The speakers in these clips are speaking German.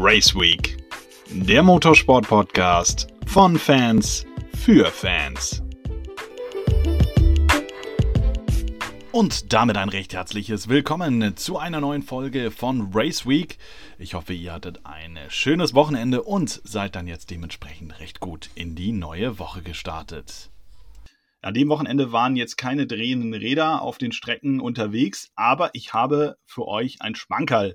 Race Week, der Motorsport-Podcast von Fans für Fans. Und damit ein recht herzliches Willkommen zu einer neuen Folge von Race Week. Ich hoffe, ihr hattet ein schönes Wochenende und seid dann jetzt dementsprechend recht gut in die neue Woche gestartet. An dem Wochenende waren jetzt keine drehenden Räder auf den Strecken unterwegs, aber ich habe für euch ein Schmankerl.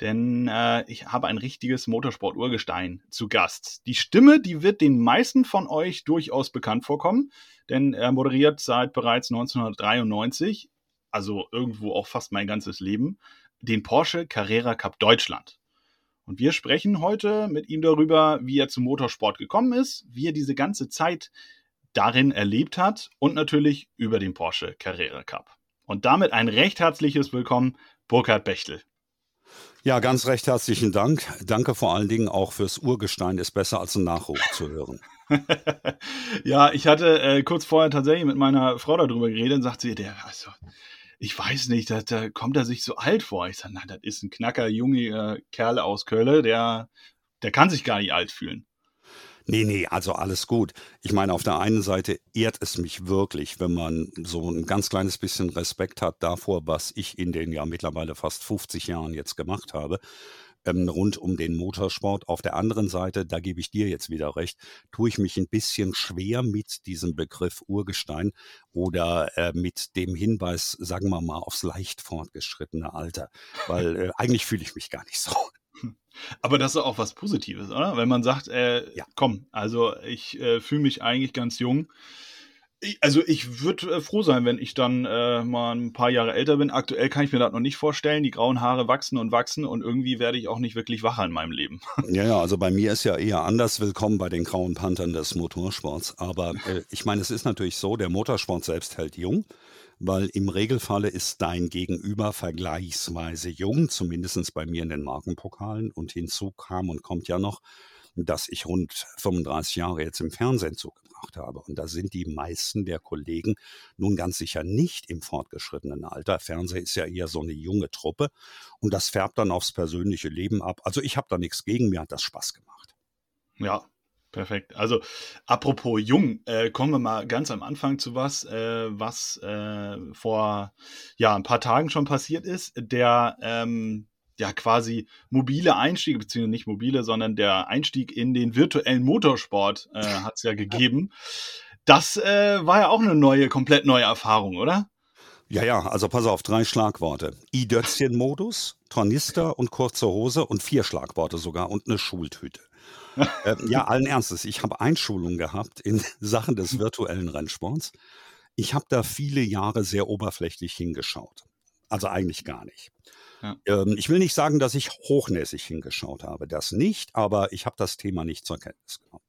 Denn äh, ich habe ein richtiges Motorsport-Urgestein zu Gast. Die Stimme, die wird den meisten von euch durchaus bekannt vorkommen, denn er moderiert seit bereits 1993, also irgendwo auch fast mein ganzes Leben, den Porsche Carrera Cup Deutschland. Und wir sprechen heute mit ihm darüber, wie er zum Motorsport gekommen ist, wie er diese ganze Zeit darin erlebt hat und natürlich über den Porsche Carrera Cup. Und damit ein recht herzliches Willkommen, Burkhard Bechtel. Ja, ganz recht herzlichen Dank. Danke vor allen Dingen auch fürs Urgestein ist besser als ein Nachruf zu hören. ja, ich hatte äh, kurz vorher tatsächlich mit meiner Frau darüber geredet und sagt sie, der, also, ich weiß nicht, da, da kommt er sich so alt vor. Ich sage, nein, das ist ein knacker, junger äh, Kerl aus Köln, der, der kann sich gar nicht alt fühlen. Nee, nee, also alles gut. Ich meine, auf der einen Seite ehrt es mich wirklich, wenn man so ein ganz kleines bisschen Respekt hat davor, was ich in den ja mittlerweile fast 50 Jahren jetzt gemacht habe, ähm, rund um den Motorsport. Auf der anderen Seite, da gebe ich dir jetzt wieder recht, tue ich mich ein bisschen schwer mit diesem Begriff Urgestein oder äh, mit dem Hinweis, sagen wir mal, aufs leicht fortgeschrittene Alter, weil äh, eigentlich fühle ich mich gar nicht so. Aber das ist auch was Positives, oder? Wenn man sagt, äh, ja. komm, also ich äh, fühle mich eigentlich ganz jung. Ich, also ich würde äh, froh sein, wenn ich dann äh, mal ein paar Jahre älter bin. Aktuell kann ich mir das noch nicht vorstellen. Die grauen Haare wachsen und wachsen und irgendwie werde ich auch nicht wirklich wacher in meinem Leben. Ja, ja, also bei mir ist ja eher anders willkommen bei den grauen Panthern des Motorsports. Aber äh, ich meine, es ist natürlich so, der Motorsport selbst hält jung weil im Regelfalle ist dein Gegenüber vergleichsweise jung, zumindest bei mir in den Markenpokalen. Und hinzu kam und kommt ja noch, dass ich rund 35 Jahre jetzt im Fernsehen zugebracht habe. Und da sind die meisten der Kollegen nun ganz sicher nicht im fortgeschrittenen Alter. Fernsehen ist ja eher so eine junge Truppe und das färbt dann aufs persönliche Leben ab. Also ich habe da nichts gegen, mir hat das Spaß gemacht. Ja, Perfekt. Also apropos jung, äh, kommen wir mal ganz am Anfang zu was, äh, was äh, vor ja ein paar Tagen schon passiert ist. Der ähm, ja quasi mobile Einstieg, beziehungsweise nicht mobile, sondern der Einstieg in den virtuellen Motorsport äh, hat es ja gegeben. Das äh, war ja auch eine neue, komplett neue Erfahrung, oder? Ja, ja, also pass auf, drei Schlagworte. I-Dötzchen-Modus, Tornister und kurze Hose und vier Schlagworte sogar und eine Schultüte. Äh, ja, allen Ernstes. Ich habe Einschulung gehabt in Sachen des virtuellen Rennsports. Ich habe da viele Jahre sehr oberflächlich hingeschaut. Also eigentlich gar nicht. Ja. Ähm, ich will nicht sagen, dass ich hochnäsig hingeschaut habe. Das nicht, aber ich habe das Thema nicht zur Kenntnis genommen.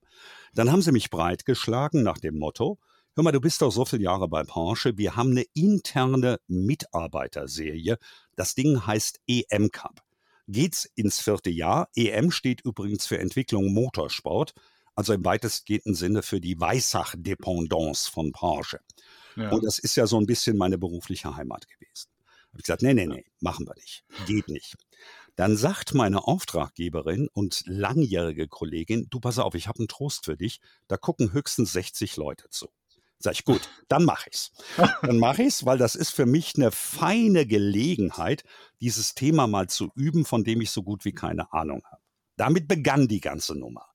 Dann haben sie mich breitgeschlagen nach dem Motto, hör mal, du bist doch so viele Jahre bei Porsche, wir haben eine interne Mitarbeiterserie. Das Ding heißt EM Cup geht's ins vierte Jahr. EM steht übrigens für Entwicklung Motorsport, also im weitestgehenden Sinne für die Weissach-Dependance von Porsche. Ja. Und das ist ja so ein bisschen meine berufliche Heimat gewesen. Habe ich gesagt, nee, nee, nee, machen wir nicht. Geht nicht. Dann sagt meine Auftraggeberin und langjährige Kollegin, du pass auf, ich habe einen Trost für dich, da gucken höchstens 60 Leute zu. Sag ich, gut, dann mache ich's. Dann mache ich's, weil das ist für mich eine feine Gelegenheit, dieses Thema mal zu üben, von dem ich so gut wie keine Ahnung habe. Damit begann die ganze Nummer.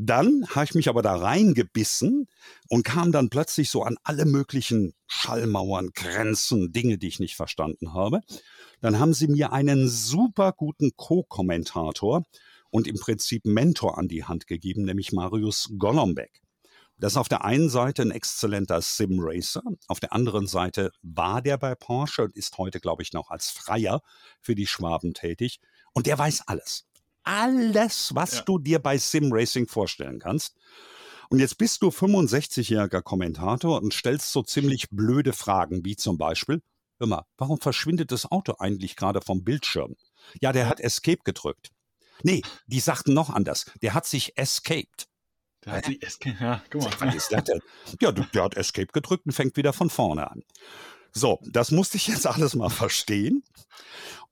Dann habe ich mich aber da reingebissen und kam dann plötzlich so an alle möglichen Schallmauern, Grenzen, Dinge, die ich nicht verstanden habe. Dann haben sie mir einen super guten Co-Kommentator und im Prinzip Mentor an die Hand gegeben, nämlich Marius Golombek. Das ist auf der einen Seite ein exzellenter Sim-Racer, auf der anderen Seite war der bei Porsche und ist heute, glaube ich, noch als Freier für die Schwaben tätig. Und der weiß alles. Alles, was ja. du dir bei Sim-Racing vorstellen kannst. Und jetzt bist du 65-jähriger Kommentator und stellst so ziemlich blöde Fragen, wie zum Beispiel, hör mal, warum verschwindet das Auto eigentlich gerade vom Bildschirm? Ja, der hat Escape gedrückt. Nee, die sagten noch anders. Der hat sich escaped. Der hat sich Escape, ja, guck mal. Ja, der hat Escape gedrückt und fängt wieder von vorne an. So, das musste ich jetzt alles mal verstehen.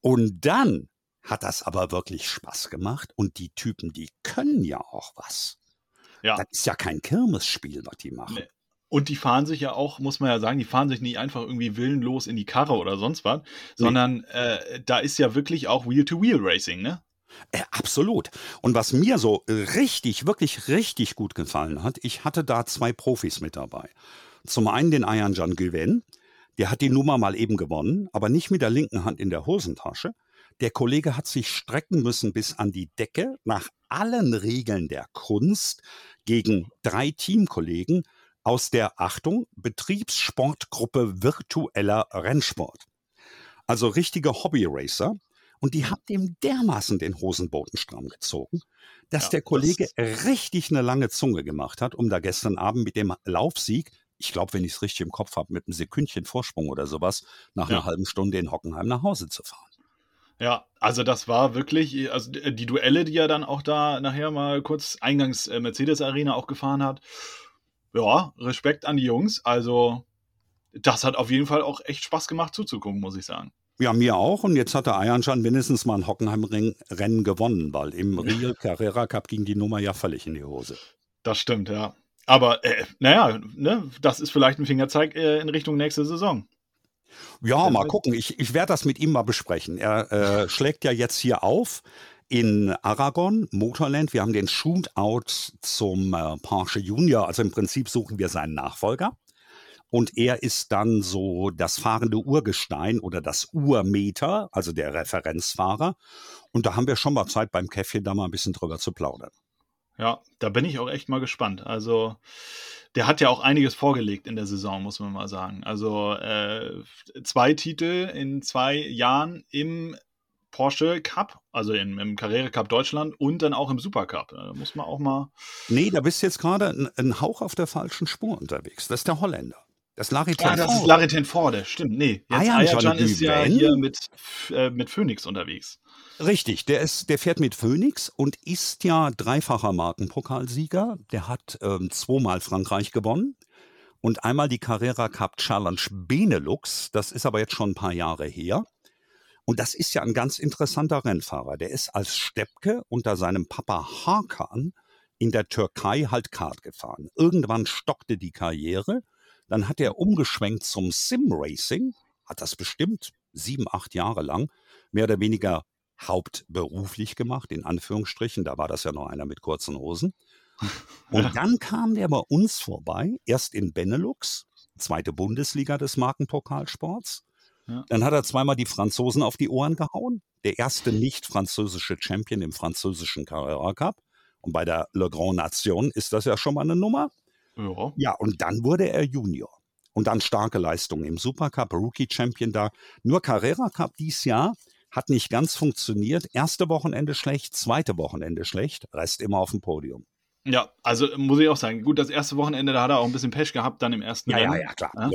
Und dann hat das aber wirklich Spaß gemacht und die Typen, die können ja auch was. Ja. Das ist ja kein Kirmesspiel, was die machen. Nee. Und die fahren sich ja auch, muss man ja sagen, die fahren sich nicht einfach irgendwie willenlos in die Karre oder sonst was, nee. sondern äh, da ist ja wirklich auch Wheel-to-Wheel-Racing, ne? Äh, absolut. Und was mir so richtig, wirklich richtig gut gefallen hat, ich hatte da zwei Profis mit dabei. Zum einen den Ayan Can Güven, der hat die Nummer mal eben gewonnen, aber nicht mit der linken Hand in der Hosentasche. Der Kollege hat sich strecken müssen bis an die Decke nach allen Regeln der Kunst gegen drei Teamkollegen aus der Achtung Betriebssportgruppe virtueller Rennsport. Also richtige Hobbyracer. Und die haben dem dermaßen den Hosenboden stramm gezogen, dass ja, der Kollege das richtig eine lange Zunge gemacht hat, um da gestern Abend mit dem Laufsieg, ich glaube, wenn ich es richtig im Kopf habe, mit einem Sekündchen Vorsprung oder sowas, nach ja. einer halben Stunde in Hockenheim nach Hause zu fahren. Ja, also das war wirklich, also die Duelle, die er dann auch da nachher mal kurz eingangs äh, Mercedes Arena auch gefahren hat, ja, Respekt an die Jungs. Also, das hat auf jeden Fall auch echt Spaß gemacht zuzugucken, muss ich sagen. Ja, mir auch. Und jetzt hat der Ayanschan mindestens mal ein Hockenheim-Rennen gewonnen, weil im Real Carrera Cup ging die Nummer ja völlig in die Hose. Das stimmt, ja. Aber äh, naja, ne, das ist vielleicht ein Fingerzeig äh, in Richtung nächste Saison. Ja, mal gucken. Ich, ich werde das mit ihm mal besprechen. Er äh, schlägt ja jetzt hier auf in Aragon, Motorland. Wir haben den Shootout zum äh, Porsche Junior. Also im Prinzip suchen wir seinen Nachfolger. Und er ist dann so das fahrende Urgestein oder das Urmeter, also der Referenzfahrer. Und da haben wir schon mal Zeit beim Käffchen da mal ein bisschen drüber zu plaudern. Ja, da bin ich auch echt mal gespannt. Also der hat ja auch einiges vorgelegt in der Saison, muss man mal sagen. Also äh, zwei Titel in zwei Jahren im Porsche Cup, also im, im Carrera Cup Deutschland und dann auch im Supercup. Da muss man auch mal. Nee, da bist du jetzt gerade ein, ein, Hauch auf der falschen Spur unterwegs. Das ist der Holländer. Das ist Larry Ja, das ist Larry Tenford, stimmt. Nee, jetzt Ayajan ist ja hier mit, äh, mit Phoenix unterwegs. Richtig, der, ist, der fährt mit Phoenix und ist ja dreifacher Markenpokalsieger. Der hat ähm, zweimal Frankreich gewonnen und einmal die Carrera Cup Challenge Benelux. Das ist aber jetzt schon ein paar Jahre her. Und das ist ja ein ganz interessanter Rennfahrer. Der ist als Steppke unter seinem Papa Hakan in der Türkei halt Kart gefahren. Irgendwann stockte die Karriere. Dann hat er umgeschwenkt zum Sim-Racing, hat das bestimmt sieben, acht Jahre lang mehr oder weniger hauptberuflich gemacht, in Anführungsstrichen. Da war das ja noch einer mit kurzen Hosen. Und dann kam der bei uns vorbei, erst in Benelux, zweite Bundesliga des Markenpokalsports. Dann hat er zweimal die Franzosen auf die Ohren gehauen. Der erste nicht-französische Champion im französischen Carrera Cup. Und bei der Le Grand Nation ist das ja schon mal eine Nummer. Ja. ja, und dann wurde er Junior. Und dann starke Leistungen im Supercup, Rookie Champion da. Nur Carrera Cup dieses Jahr hat nicht ganz funktioniert. Erste Wochenende schlecht, zweite Wochenende schlecht, Rest immer auf dem Podium. Ja, also muss ich auch sagen, gut, das erste Wochenende, da hat er auch ein bisschen Pech gehabt, dann im ersten ja, Rennen. Ja, ja, klar. Ja?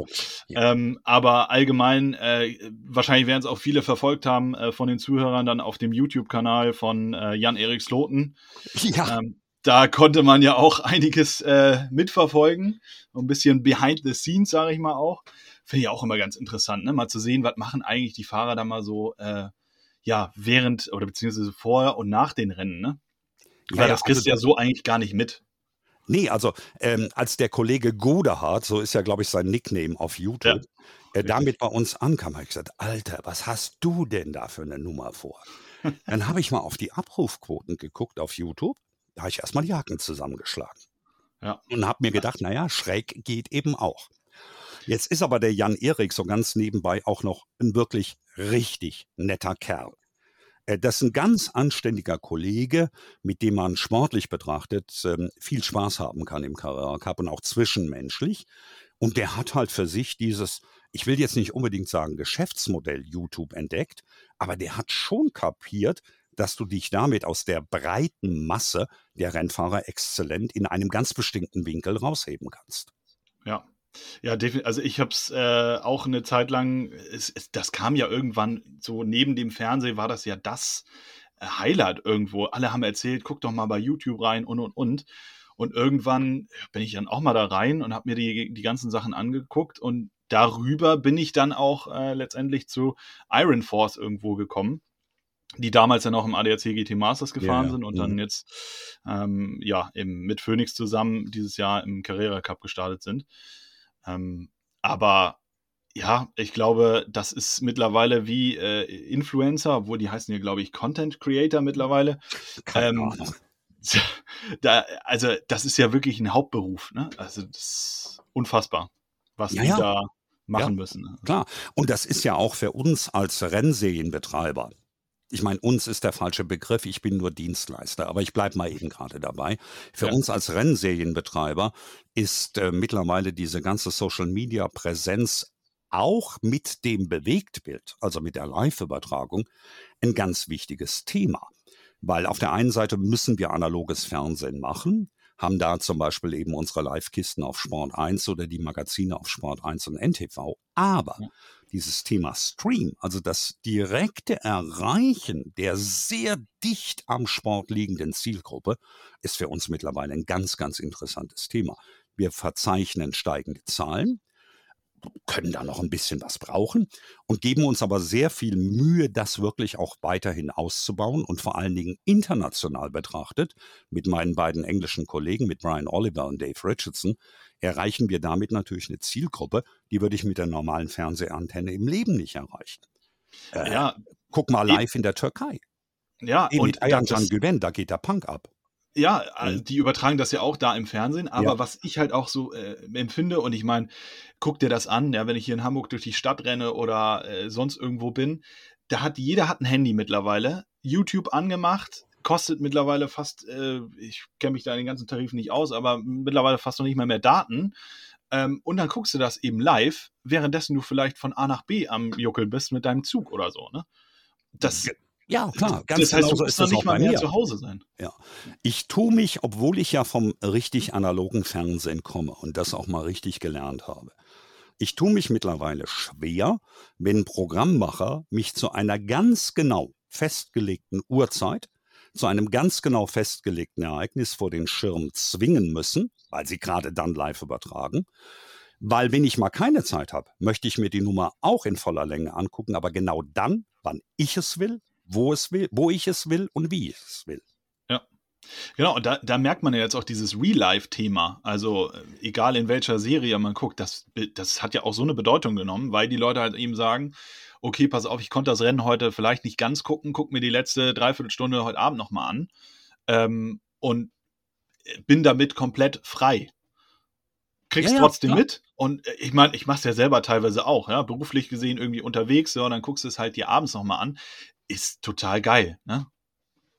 Ja. Ähm, aber allgemein, äh, wahrscheinlich werden es auch viele verfolgt haben äh, von den Zuhörern dann auf dem YouTube-Kanal von äh, Jan-Erik Sloten. Ja. Ähm, da konnte man ja auch einiges äh, mitverfolgen. Ein bisschen behind the scenes, sage ich mal auch. Finde ich auch immer ganz interessant, ne? mal zu sehen, was machen eigentlich die Fahrer da mal so, äh, ja, während oder beziehungsweise vor und nach den Rennen, ne? Weil ja, das kriegst du also, ja so eigentlich gar nicht mit. Nee, also ähm, als der Kollege Godehard, so ist ja, glaube ich, sein Nickname auf YouTube, ja, äh, damit bei uns ankam, habe ich gesagt, Alter, was hast du denn da für eine Nummer vor? Dann habe ich mal auf die Abrufquoten geguckt auf YouTube. Da habe ich erstmal die Haken zusammengeschlagen. Ja. Und habe mir gedacht, naja, schräg geht eben auch. Jetzt ist aber der Jan Erik so ganz nebenbei auch noch ein wirklich richtig netter Kerl. Äh, das ist ein ganz anständiger Kollege, mit dem man sportlich betrachtet ähm, viel Spaß haben kann im Carrera Cup und auch zwischenmenschlich. Und der hat halt für sich dieses, ich will jetzt nicht unbedingt sagen Geschäftsmodell YouTube entdeckt, aber der hat schon kapiert, dass du dich damit aus der breiten Masse der Rennfahrer exzellent in einem ganz bestimmten Winkel rausheben kannst. Ja, ja. Also ich habe es äh, auch eine Zeit lang, es, es, das kam ja irgendwann so neben dem Fernsehen, war das ja das äh, Highlight irgendwo. Alle haben erzählt, guck doch mal bei YouTube rein und und und. Und irgendwann bin ich dann auch mal da rein und habe mir die, die ganzen Sachen angeguckt und darüber bin ich dann auch äh, letztendlich zu Iron Force irgendwo gekommen. Die damals dann auch im ADAC GT Masters gefahren Ja, ja. sind und Mhm. dann jetzt ähm, ja eben mit Phoenix zusammen dieses Jahr im Carrera Cup gestartet sind. Ähm, aber ja, ich glaube, das ist mittlerweile wie äh, Influencer, obwohl die heißen ja, glaube ich, Content Creator mittlerweile. Ähm. Da, also, das ist ja wirklich ein Hauptberuf. Ne? Also, das ist unfassbar, was Ja, die ja. da machen Ja. müssen. Ne? Klar. Und das ist ja auch für uns als Rennserienbetreiber. Ich meine, uns ist der falsche Begriff, ich bin nur Dienstleister, aber ich bleibe mal eben gerade dabei. Für Ja. uns als Rennserienbetreiber ist äh, mittlerweile diese ganze Social-Media-Präsenz auch mit dem Bewegtbild, also mit der Live-Übertragung, ein ganz wichtiges Thema. Weil auf der einen Seite müssen wir analoges Fernsehen machen, haben da zum Beispiel eben unsere Live-Kisten auf Sport 1 oder die Magazine auf Sport 1 und NTV. Aber Ja. dieses Thema Stream, also das direkte Erreichen der sehr dicht am Sport liegenden Zielgruppe, ist für uns mittlerweile ein ganz, ganz interessantes Thema. Wir verzeichnen steigende Zahlen, können da noch ein bisschen was brauchen und geben uns aber sehr viel Mühe, das wirklich auch weiterhin auszubauen und vor allen Dingen international betrachtet, mit meinen beiden englischen Kollegen, mit Brian Oliver und Dave Richardson, erreichen wir damit natürlich eine Zielgruppe, die würde ich mit der normalen Fernsehantenne im Leben nicht erreichen. Äh, Ja, Guck mal live in der Türkei. ja, Eben und mit Ayhan das, Güven, da geht der Punk ab. Ja, äh, Mhm. die übertragen das ja auch da im Fernsehen, aber Ja. was ich halt auch so äh, empfinde, und ich meine, guck dir das an, ja, wenn ich hier in Hamburg durch die Stadt renne oder äh, sonst irgendwo bin, da hat jeder hat ein Handy mittlerweile, YouTube angemacht, kostet mittlerweile fast, äh, ich kenne mich da in den ganzen Tarifen nicht aus, aber mittlerweile fast noch nicht mal mehr Daten. Ähm, und dann guckst du das eben live, währenddessen du vielleicht von A nach B am Juckel bist mit deinem Zug oder so, ne? Das, Ja, klar, ganz das heißt, genau du so ist das auch nicht mal bei mehr mir. zu Hause sein. Ich tue mich, obwohl ich ja vom richtig analogen Fernsehen komme und das auch mal richtig gelernt habe. Ich tue mich mittlerweile schwer, wenn Programmmacher mich zu einer ganz genau festgelegten Uhrzeit, zu einem ganz genau festgelegten Ereignis vor den Schirm zwingen müssen, weil sie gerade dann live übertragen. Weil wenn ich mal keine Zeit habe, möchte ich mir die Nummer auch in voller Länge angucken, aber genau dann, wann ich es will, wo es will, wo ich es will und wie ich es will. Genau, und da, da merkt man ja jetzt auch dieses Real-Life-Thema. Also, äh, egal in welcher Serie man guckt, das, das hat ja auch so eine Bedeutung genommen, weil die Leute halt eben sagen, okay, pass auf, ich konnte das Rennen heute vielleicht nicht ganz gucken, guck mir die letzte Dreiviertelstunde heute Abend nochmal an ähm, und bin damit komplett frei. Kriegst Ja, ja, trotzdem klar. mit. Und äh, ich meine, ich mache es ja selber teilweise auch, ja, beruflich gesehen irgendwie unterwegs, ja, und dann guckst du es halt dir abends nochmal an. Ist total geil, ne?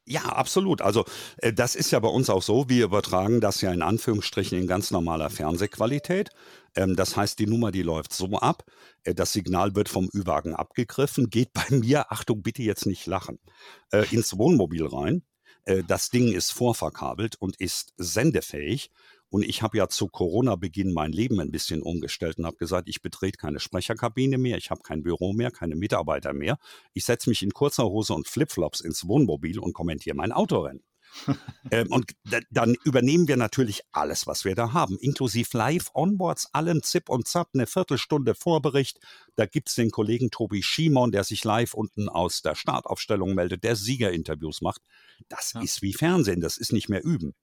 Ja, absolut. Also äh, das ist ja bei uns auch so. Wir übertragen das ja in Anführungsstrichen in ganz normaler Fernsehqualität. Ähm, das heißt, die Nummer, die läuft so ab. Äh, das Signal wird vom Ü-Wagen abgegriffen, geht bei mir, Achtung, bitte jetzt nicht lachen, äh, ins Wohnmobil rein. Das Ding ist vorverkabelt und ist sendefähig. Und ich habe ja zu Corona-Beginn mein Leben ein bisschen umgestellt und habe gesagt, ich betrete keine Sprecherkabine mehr, ich habe kein Büro mehr, keine Mitarbeiter mehr. Ich setze mich in kurzer Hose und Flipflops ins Wohnmobil und kommentiere mein Autorennen. ähm, und da, dann übernehmen wir natürlich alles, was wir da haben, inklusive Live-Onboards, allem Zip und Zap, eine Viertelstunde Vorbericht. Da gibt's den Kollegen Tobi Schimon, der sich live unten aus der Startaufstellung meldet, der Siegerinterviews macht. Das Ja. ist wie Fernsehen, das ist nicht mehr üben.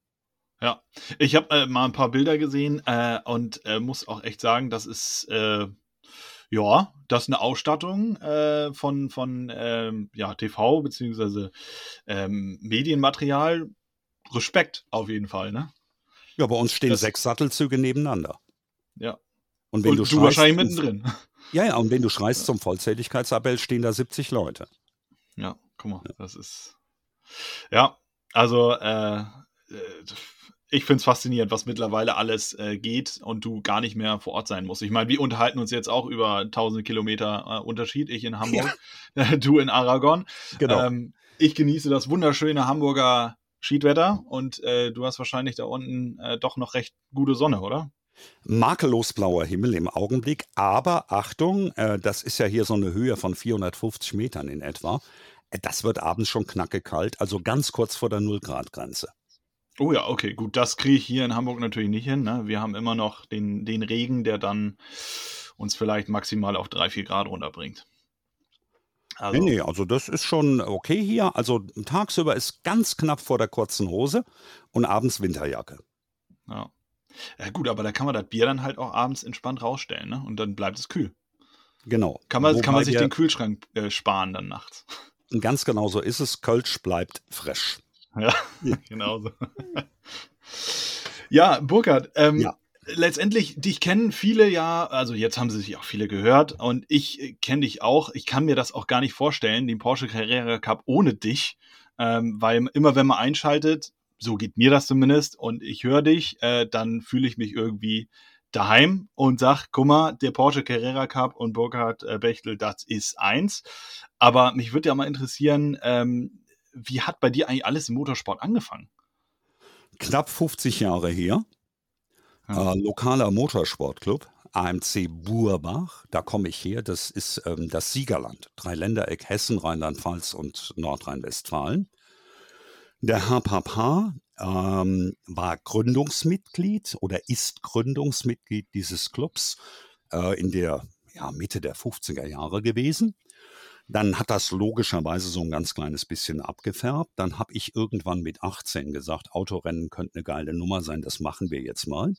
Ja, ich habe äh, mal ein paar Bilder gesehen äh, und äh, muss auch echt sagen, das ist äh, ja, das ist eine Ausstattung äh, von von ähm, ja TV beziehungsweise ähm, Medienmaterial. Respekt auf jeden Fall, ne? Ja, bei uns stehen Das- sechs Sattelzüge nebeneinander. Ja. Und wenn und du, du, schreist, wahrscheinlich mittendrin. Ja, ja, und wenn du schreist zum Vollzähligkeitsappell, stehen da 70 Leute. Ja, guck mal, das ist ja, also äh, ich finde es faszinierend, was mittlerweile alles äh, geht und du gar nicht mehr vor Ort sein musst. Ich meine, wir unterhalten uns jetzt auch über tausende Kilometer äh, Unterschied. Ich in Hamburg, du in Aragon. Genau. Ähm, ich genieße das wunderschöne Hamburger Schiedwetter und äh, du hast wahrscheinlich da unten äh, doch noch recht gute Sonne, oder? Makellos blauer Himmel im Augenblick, aber Achtung, äh, das ist ja hier so eine Höhe von 450 Metern in etwa. Äh, Das wird abends schon knacke kalt, also ganz kurz vor der Null-Grad-Grenze. Oh ja, okay, gut, das kriege ich hier in Hamburg natürlich nicht hin. Ne? Wir haben immer noch den, den Regen, der dann uns vielleicht maximal auf 3, 4 Grad runterbringt. Also. Nee, nee, also das ist schon okay hier. Also tagsüber ist ganz knapp vor der kurzen Hose und abends Winterjacke. Ja. Ja gut, aber da kann man das Bier dann halt auch abends entspannt rausstellen, ne? Und dann bleibt es kühl. Genau. Kann man, kann man sich den Kühlschrank äh, sparen dann nachts. Ganz genau so ist es. Kölsch bleibt frisch. Ja, genau so. ja, Burkhard, ähm, ja letztendlich, dich kennen viele ja, also jetzt haben sie sich auch viele gehört und ich äh, kenne dich auch. Ich kann mir das auch gar nicht vorstellen, den Porsche Carrera Cup ohne dich, ähm, weil immer wenn man einschaltet, so geht mir das zumindest und ich höre dich, äh, dann fühle ich mich irgendwie daheim und sag, guck mal, der Porsche Carrera Cup und Burkhard äh, Bechtel, das ist eins. Aber mich würde ja mal interessieren, ähm, wie hat bei dir eigentlich alles im Motorsport angefangen? Knapp 50 Jahre her. Ja. Äh, lokaler Motorsportclub, AMC Burbach, da komme ich her. Das ist ähm, das Siegerland. Dreiländereck Hessen, Rheinland-Pfalz und Nordrhein-Westfalen. Der Herr Papa ähm, war Gründungsmitglied oder ist Gründungsmitglied dieses Clubs äh, in der ja, Mitte der 50er Jahre gewesen. Dann hat das logischerweise so ein ganz kleines bisschen abgefärbt. Dann habe ich irgendwann mit 18 gesagt, Autorennen könnte eine geile Nummer sein, das machen wir jetzt mal.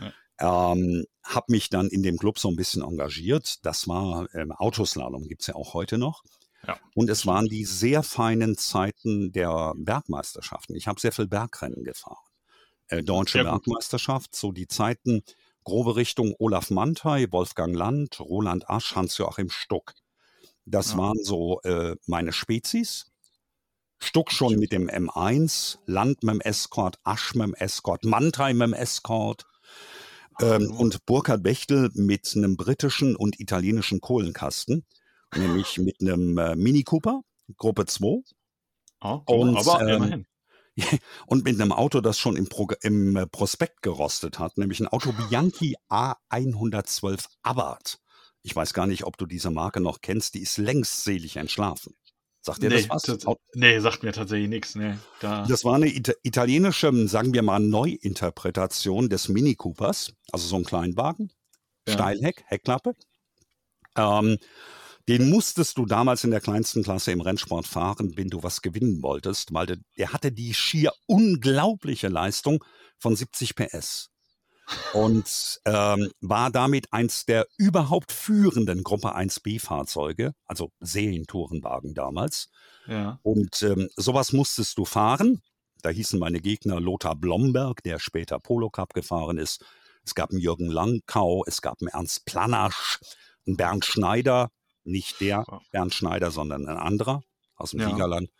Ja. Ähm, habe mich dann in dem Club so ein bisschen engagiert. Das war ähm, Autoslalom, gibt es ja auch heute noch. Ja. Und es waren die sehr feinen Zeiten der Bergmeisterschaften. Ich habe sehr viel Bergrennen gefahren. Äh, Deutsche Bergmeisterschaft, so die Zeiten, grobe Richtung Olaf Mantei, Wolfgang Land, Roland Asch, Hans-Joachim Stuck. Das ja. waren so äh, meine Spezies. Stuck schon mit dem M1, Land mit dem Escort, Asch mit dem Escort, Mannheim mit dem Escort. Ähm, und Burkhard Bechtel mit einem britischen und italienischen Kohlenkasten, nämlich mit einem äh, Mini Cooper, Gruppe 2. Oh, und, aber ähm, immerhin. Und mit einem Auto, das schon im, Pro im äh, Prospekt gerostet hat, nämlich ein Auto Bianchi A112 Abarth. Ich weiß gar nicht, ob du diese Marke noch kennst, die ist längst selig entschlafen. Sagt dir nee, das was? Nee, sagt mir tatsächlich nichts. Nee, da. Das war eine Ita italienische, sagen wir mal, Neuinterpretation des Mini Coopers, also so ein Kleinwagen, ja. Steilheck, Heckklappe. Ähm, den musstest du damals in der kleinsten Klasse im Rennsport fahren, wenn du was gewinnen wolltest, weil der, der hatte die schier unglaubliche Leistung von 70 PS und ähm, war damit eins der überhaupt führenden Gruppe 1B-Fahrzeuge, also Serientourenwagen damals. Ja. Und ähm, sowas musstest du fahren. Da hießen meine Gegner Lothar Blomberg, der später Polo Cup gefahren ist. Es gab einen Jürgen Langkau, es gab einen Ernst Planasch, einen Bernd Schneider, nicht der Bernd Schneider, sondern ein anderer aus dem ja. Siegerland.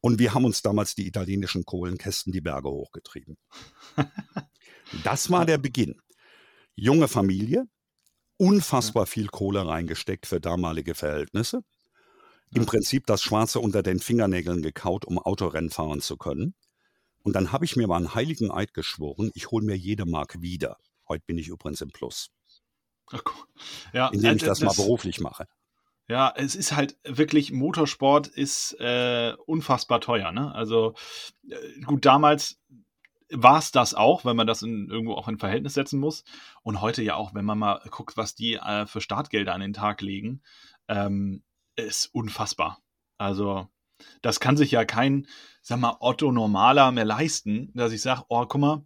Und wir haben uns damals die italienischen Kohlenkästen die Berge hochgetrieben. Das war der Beginn. Junge Familie, unfassbar viel Kohle reingesteckt für damalige Verhältnisse. Im Prinzip das Schwarze unter den Fingernägeln gekaut, um Autorennen fahren zu können. Und dann habe ich mir mal einen heiligen Eid geschworen, ich hole mir jede Mark wieder. Heute bin ich übrigens im Plus. Ach, ja, indem ich äh, das, das mal beruflich mache. Ja, es ist halt wirklich, Motorsport ist äh, unfassbar teuer. Ne? Also äh, gut, damals war es das auch, wenn man das in, irgendwo auch in Verhältnis setzen muss. Und heute ja auch, wenn man mal guckt, was die äh, für Startgelder an den Tag legen, ähm, ist unfassbar. Also, das kann sich ja kein, sag mal, Otto Normaler mehr leisten, dass ich sage, oh, guck mal,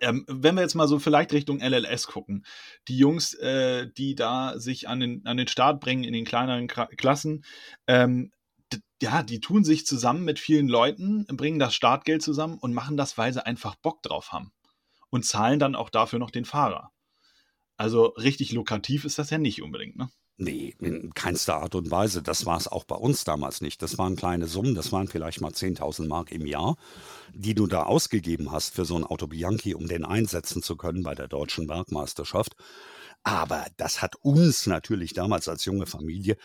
ähm, wenn wir jetzt mal so vielleicht Richtung LLS gucken, die Jungs, äh, die da sich an den, an den Start bringen in den kleineren Klassen, ähm, ja, die tun sich zusammen mit vielen Leuten, bringen das Startgeld zusammen und machen das, weil sie einfach Bock drauf haben. Und zahlen dann auch dafür noch den Fahrer. Also richtig lukrativ ist das ja nicht unbedingt, ne? Nee, in keinster Art und Weise. Das war es auch bei uns damals nicht. Das waren kleine Summen, das waren vielleicht mal 10.000 Mark im Jahr, die du da ausgegeben hast für so ein Auto Bianchi, um den einsetzen zu können bei der deutschen Bergmeisterschaft. Aber das hat uns natürlich damals als junge Familie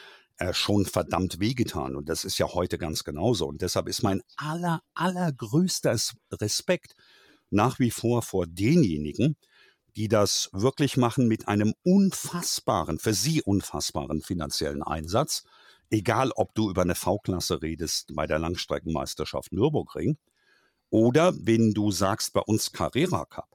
äh, schon verdammt wehgetan. Und das ist ja heute ganz genauso. Und deshalb ist mein aller, allergrößter Respekt nach wie vor vor denjenigen, die das wirklich machen mit einem unfassbaren, für sie unfassbaren finanziellen Einsatz. Egal, ob du über eine V-Klasse redest bei der Langstreckenmeisterschaft Nürburgring oder wenn du sagst bei uns Carrera Cup.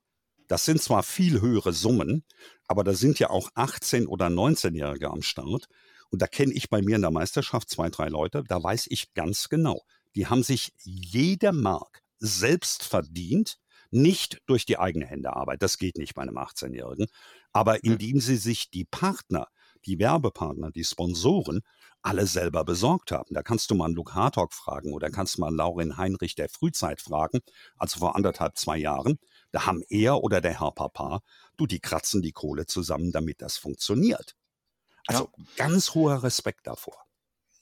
Das sind zwar viel höhere Summen, aber da sind ja auch 18- oder 19-Jährige am Start Und da kenne ich bei mir in der Meisterschaft zwei, drei Leute, da weiß ich ganz genau, die haben sich jede Mark selbst verdient, nicht durch die eigene Händearbeit, das geht nicht bei einem 18-Jährigen, aber indem sie sich die Partner, die Werbepartner, die Sponsoren alle selber besorgt haben. Da kannst du mal einen Luke Hartog fragen oder kannst mal Laurin Heinrich der Frühzeit fragen, also vor anderthalb, zwei Jahren. Da haben er oder der Herr Papa, du, die kratzen die Kohle zusammen, damit das funktioniert. Also ja. ganz hoher Respekt davor.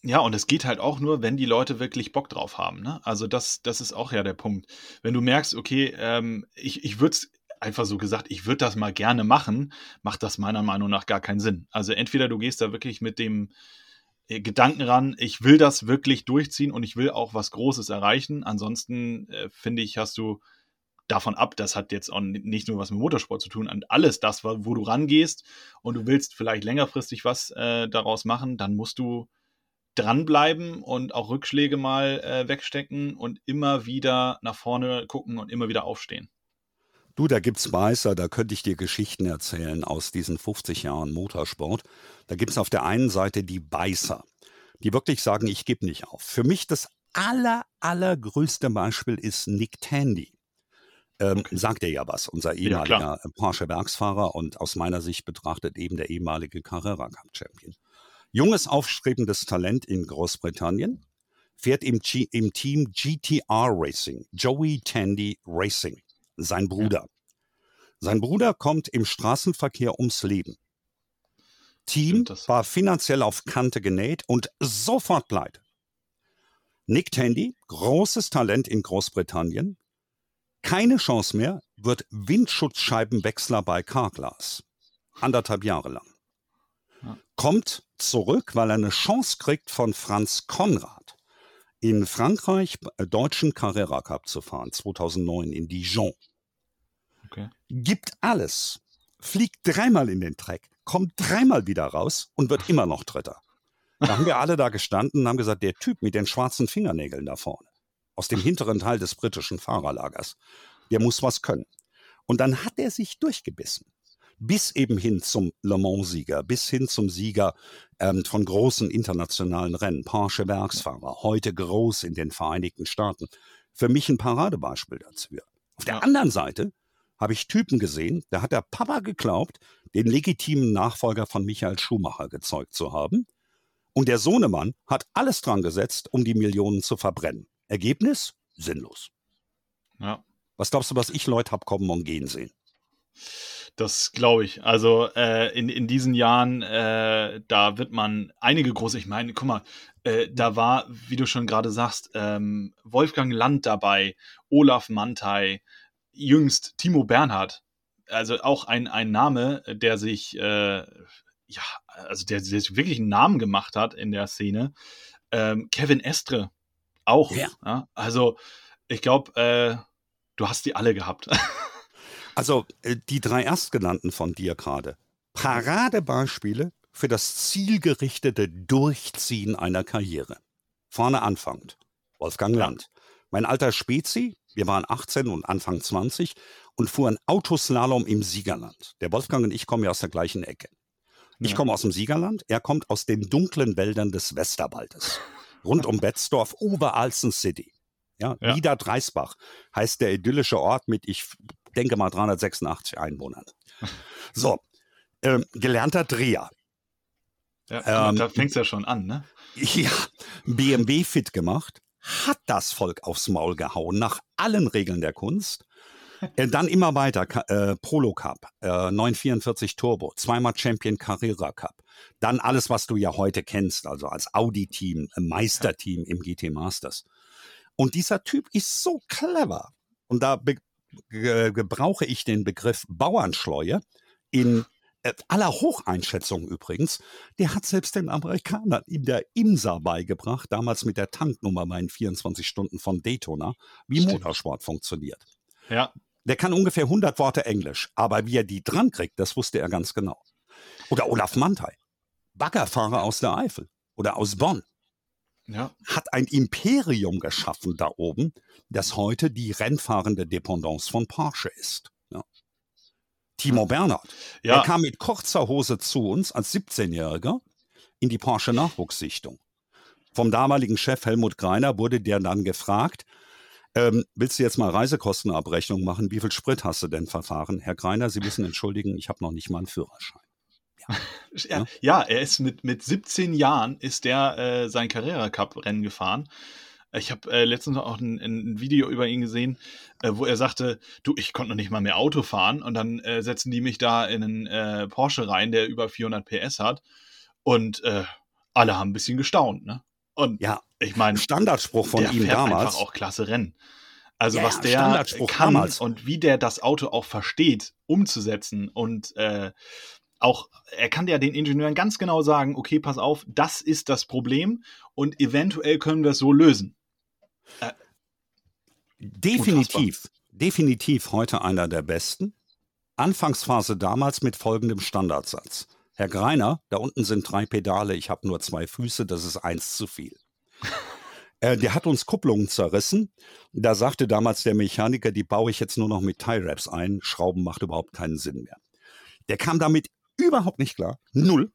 Ja, und es geht halt auch nur, wenn die Leute wirklich Bock drauf haben. Ne? Also das, das ist auch ja der Punkt. Wenn du merkst, okay, ähm, ich, ich würde es einfach so gesagt, ich würde das mal gerne machen, macht das meiner Meinung nach gar keinen Sinn. Also entweder du gehst da wirklich mit dem äh, Gedanken ran, ich will das wirklich durchziehen und ich will auch was Großes erreichen. Ansonsten äh, finde ich, hast du davon ab, das hat jetzt auch nicht nur was mit Motorsport zu tun, an alles das, wo du rangehst und du willst vielleicht längerfristig was äh, daraus machen, dann musst du dranbleiben und auch Rückschläge mal äh, wegstecken und immer wieder nach vorne gucken und immer wieder aufstehen. Du, da gibt's Meister, da könnte ich dir Geschichten erzählen aus diesen 50 Jahren Motorsport. Da gibt's auf der einen Seite die Beißer, die wirklich sagen, ich gebe nicht auf. Für mich das aller, allergrößte Beispiel ist Nick Tandy. Ähm, okay. Sagt er ja was, unser ehemaliger ja, Porsche-Werksfahrer und aus meiner Sicht betrachtet eben der ehemalige Carrera Cup-Champion. Junges, aufstrebendes Talent in Großbritannien, fährt im, G im Team GTR Racing, Joey Tandy Racing, sein Bruder. Ja. Sein Bruder kommt im Straßenverkehr ums Leben. Team war finanziell auf Kante genäht und sofort pleite. Nick Tandy, großes Talent in Großbritannien, keine Chance mehr, wird Windschutzscheibenwechsler bei Carglass. Anderthalb Jahre lang kommt zurück, weil er eine Chance kriegt von Franz Konrad in Frankreich äh, deutschen Carrera Cup zu fahren, 2009 in Dijon. Okay. Gibt alles, fliegt dreimal in den Dreck, kommt dreimal wieder raus und wird immer noch Dritter. Da haben wir alle da gestanden und haben gesagt, der Typ mit den schwarzen Fingernägeln da vorne, aus dem hinteren Teil des britischen Fahrerlagers, der muss was können. Und dann hat er sich durchgebissen bis eben hin zum Le Mans-Sieger, bis hin zum Sieger ähm, von großen internationalen Rennen, Porsche Werksfahrer, heute groß in den Vereinigten Staaten. Für mich ein Paradebeispiel dazu. Auf der ja. anderen Seite habe ich Typen gesehen, da hat der Papa geglaubt, den legitimen Nachfolger von Michael Schumacher gezeugt zu haben. Und der Sohnemann hat alles dran gesetzt, um die Millionen zu verbrennen. Ergebnis? Sinnlos. Ja. Was glaubst du, was ich Leute hab kommen und gehen sehen? Das glaube ich. Also äh, in, in diesen Jahren, äh, da wird man einige große, ich meine, guck mal, äh, da war, wie du schon gerade sagst, ähm, Wolfgang Land dabei, Olaf Mantei, jüngst Timo Bernhard. Also auch ein, ein Name, der sich, äh, ja, also der, der sich wirklich einen Namen gemacht hat in der Szene. Ähm, Kevin Estre auch. Ja. ja? Also ich glaube, äh, du hast die alle gehabt. Also äh, die drei Erstgenannten von dir gerade. Paradebeispiele für das zielgerichtete Durchziehen einer Karriere. Vorne anfangend. Wolfgang Land. Mein alter Spezi, wir waren 18 und Anfang 20 und fuhren Autoslalom im Siegerland. Der Wolfgang und ich kommen ja aus der gleichen Ecke. Ich ja. komme aus dem Siegerland, er kommt aus den dunklen Wäldern des Westerwaldes. Rund um Betzdorf, Oberalzen City. Ja, ja. Niederdreisbach heißt der idyllische Ort mit, ich denke mal 386 Einwohnern. So, ähm, gelernter Dreher. Ja, ähm, da fängt es ja schon an, ne? Ja, BMW fit gemacht, hat das Volk aufs Maul gehauen, nach allen Regeln der Kunst. Äh, dann immer weiter, äh, Polo Cup, äh, 944 Turbo, zweimal Champion Carrera Cup. Dann alles, was du ja heute kennst, also als Audi-Team, äh, Meisterteam im GT Masters. Und dieser Typ ist so clever. Und da gebrauche ich den Begriff Bauernschleue in äh, aller Hocheinschätzung übrigens, der hat selbst den Amerikanern in der IMSA beigebracht, damals mit der Tanknummer bei den 24 Stunden von Daytona, wie Stimmt. Motorsport funktioniert. Ja. Der kann ungefähr 100 Worte Englisch, aber wie er die dran kriegt, das wusste er ganz genau. Oder Olaf Mantei, Baggerfahrer aus der Eifel oder aus Bonn ja. hat ein Imperium geschaffen da oben, das heute die rennfahrende Dependance von Porsche ist. Ja. Timo Bernhard, ja. er kam mit kurzer Hose zu uns als 17-Jähriger, in die Porsche Nachwuchssichtung. Vom damaligen Chef Helmut Greiner wurde der dann gefragt, ähm, willst du jetzt mal Reisekostenabrechnung machen? Wie viel Sprit hast du denn verfahren? Herr Greiner, Sie müssen entschuldigen, ich habe noch nicht mal einen Führerschein. Ja, ja, ja er ist mit, mit 17 Jahren ist der äh, sein Carrera Cup Rennen gefahren. Ich habe äh, letztens auch ein, ein, Video über ihn gesehen, äh, wo er sagte, du, ich konnte noch nicht mal mehr Auto fahren und dann äh, setzen die mich da in einen äh, Porsche rein, der über 400 PS hat und äh, alle haben ein bisschen gestaunt, ne? Und ja, ich meine, Standardspruch von ihm damals. Einfach auch klasse Rennen. Also ja, was der kann damals. und wie der das Auto auch versteht, umzusetzen und äh, auch, er kann ja den Ingenieuren ganz genau sagen, okay, pass auf, das ist das Problem und eventuell können wir es so lösen. Äh, definitiv, unfassbar. definitiv heute einer der besten. Anfangsphase damals mit folgendem Standardsatz. Herr Greiner, da unten sind drei Pedale, ich habe nur zwei Füße, das ist eins zu viel. äh, der hat uns Kupplungen zerrissen. Da sagte damals der Mechaniker, die baue ich jetzt nur noch mit Tie-Wraps ein. Schrauben macht überhaupt keinen Sinn mehr. Der kam damit überhaupt nicht klar. Null.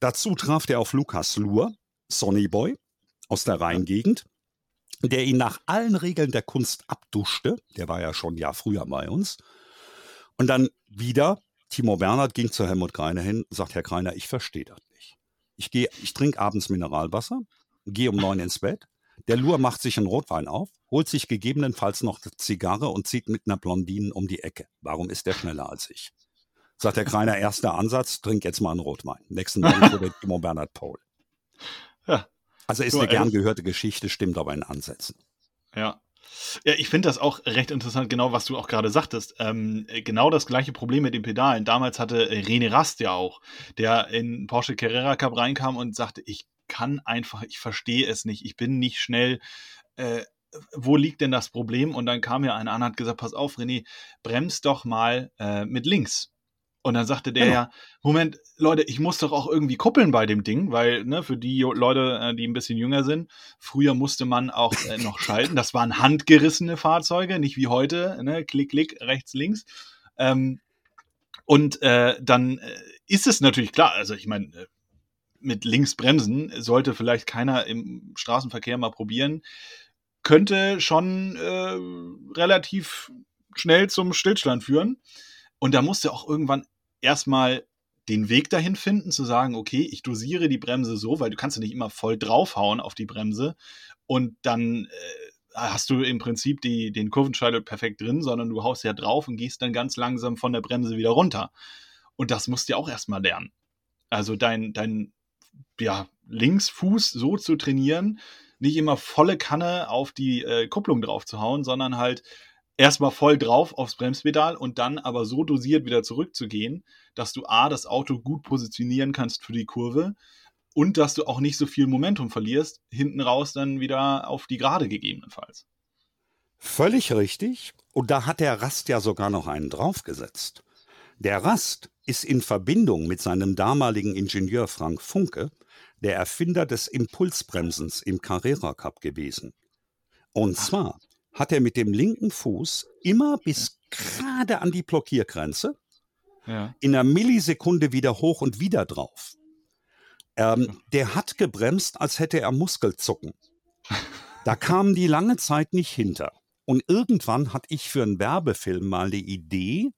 Dazu traf der auf Lukas Luhr, Sonny Boy aus der Rheingegend, der ihn nach allen Regeln der Kunst abduschte. Der war ja schon ein Jahr früher bei uns. Und dann wieder Timo Bernhard ging zu Helmut Greiner hin, sagt Herr Greiner, ich verstehe das nicht. Ich gehe, ich trinke abends Mineralwasser, gehe um neun ins Bett. Der Lur macht sich einen Rotwein auf, holt sich gegebenenfalls noch eine Zigarre und zieht mit einer Blondine um die Ecke. Warum ist der schneller als ich? Sagt der Greiner, erster Ansatz, trink jetzt mal einen Rotwein. Nächsten Morgen wurde Timo Bernhard Pole. Ja. Also ist eine gern gehörte Geschichte, stimmt aber in Ansätzen. Ja, ja, ich finde das auch recht interessant, genau was du auch gerade sagtest. Ähm, genau das gleiche Problem mit den Pedalen. Damals hatte René Rast ja auch, der in Porsche Carrera Cup reinkam und sagte, ich kann einfach, ich verstehe es nicht, ich bin nicht schnell. Äh, wo liegt denn das Problem? Und dann kam ja einer an und hat gesagt, pass auf, René, bremst doch mal äh, mit links. Und dann sagte der genau. ja, Moment, Leute, ich muss doch auch irgendwie kuppeln bei dem Ding, weil ne, für die Leute, äh, die ein bisschen jünger sind, früher musste man auch äh, noch schalten. Das waren handgerissene Fahrzeuge, nicht wie heute, ne, klick, klick, rechts, links. Ähm, und äh, dann äh, ist es natürlich klar, also ich meine, äh, mit links bremsen sollte vielleicht keiner im Straßenverkehr mal probieren. Könnte schon relativ schnell zum Stillstand führen. Und da musste auch irgendwann erstmal den Weg dahin finden, zu sagen, okay, ich dosiere die Bremse so, weil du kannst ja nicht immer voll draufhauen auf die Bremse und dann äh, hast du im Prinzip die, den Kurvenscheitel perfekt drin, sondern du haust ja drauf und gehst dann ganz langsam von der Bremse wieder runter. Und das musst du ja auch erstmal lernen. Also dein, dein ja, Linksfuß so zu trainieren, nicht immer volle Kanne auf die äh, Kupplung drauf zu hauen, sondern halt erstmal voll drauf aufs Bremspedal und dann aber so dosiert wieder zurückzugehen, dass du A, das Auto gut positionieren kannst für die Kurve und dass du auch nicht so viel Momentum verlierst, hinten raus dann wieder auf die Gerade gegebenenfalls. Völlig richtig. Und da hat der Rast ja sogar noch einen draufgesetzt. Der Rast ist in Verbindung mit seinem damaligen Ingenieur Frank Funke der Erfinder des Impulsbremsens im Carrera Cup gewesen. Und zwar hat er mit dem linken Fuß immer bis gerade an die Blockiergrenze ja. in einer Millisekunde wieder hoch und wieder drauf. Ähm, der hat gebremst, als hätte er Muskelzucken. Da kamen die lange Zeit nicht hinter. Und irgendwann hatte ich für einen Werbefilm mal die Idee,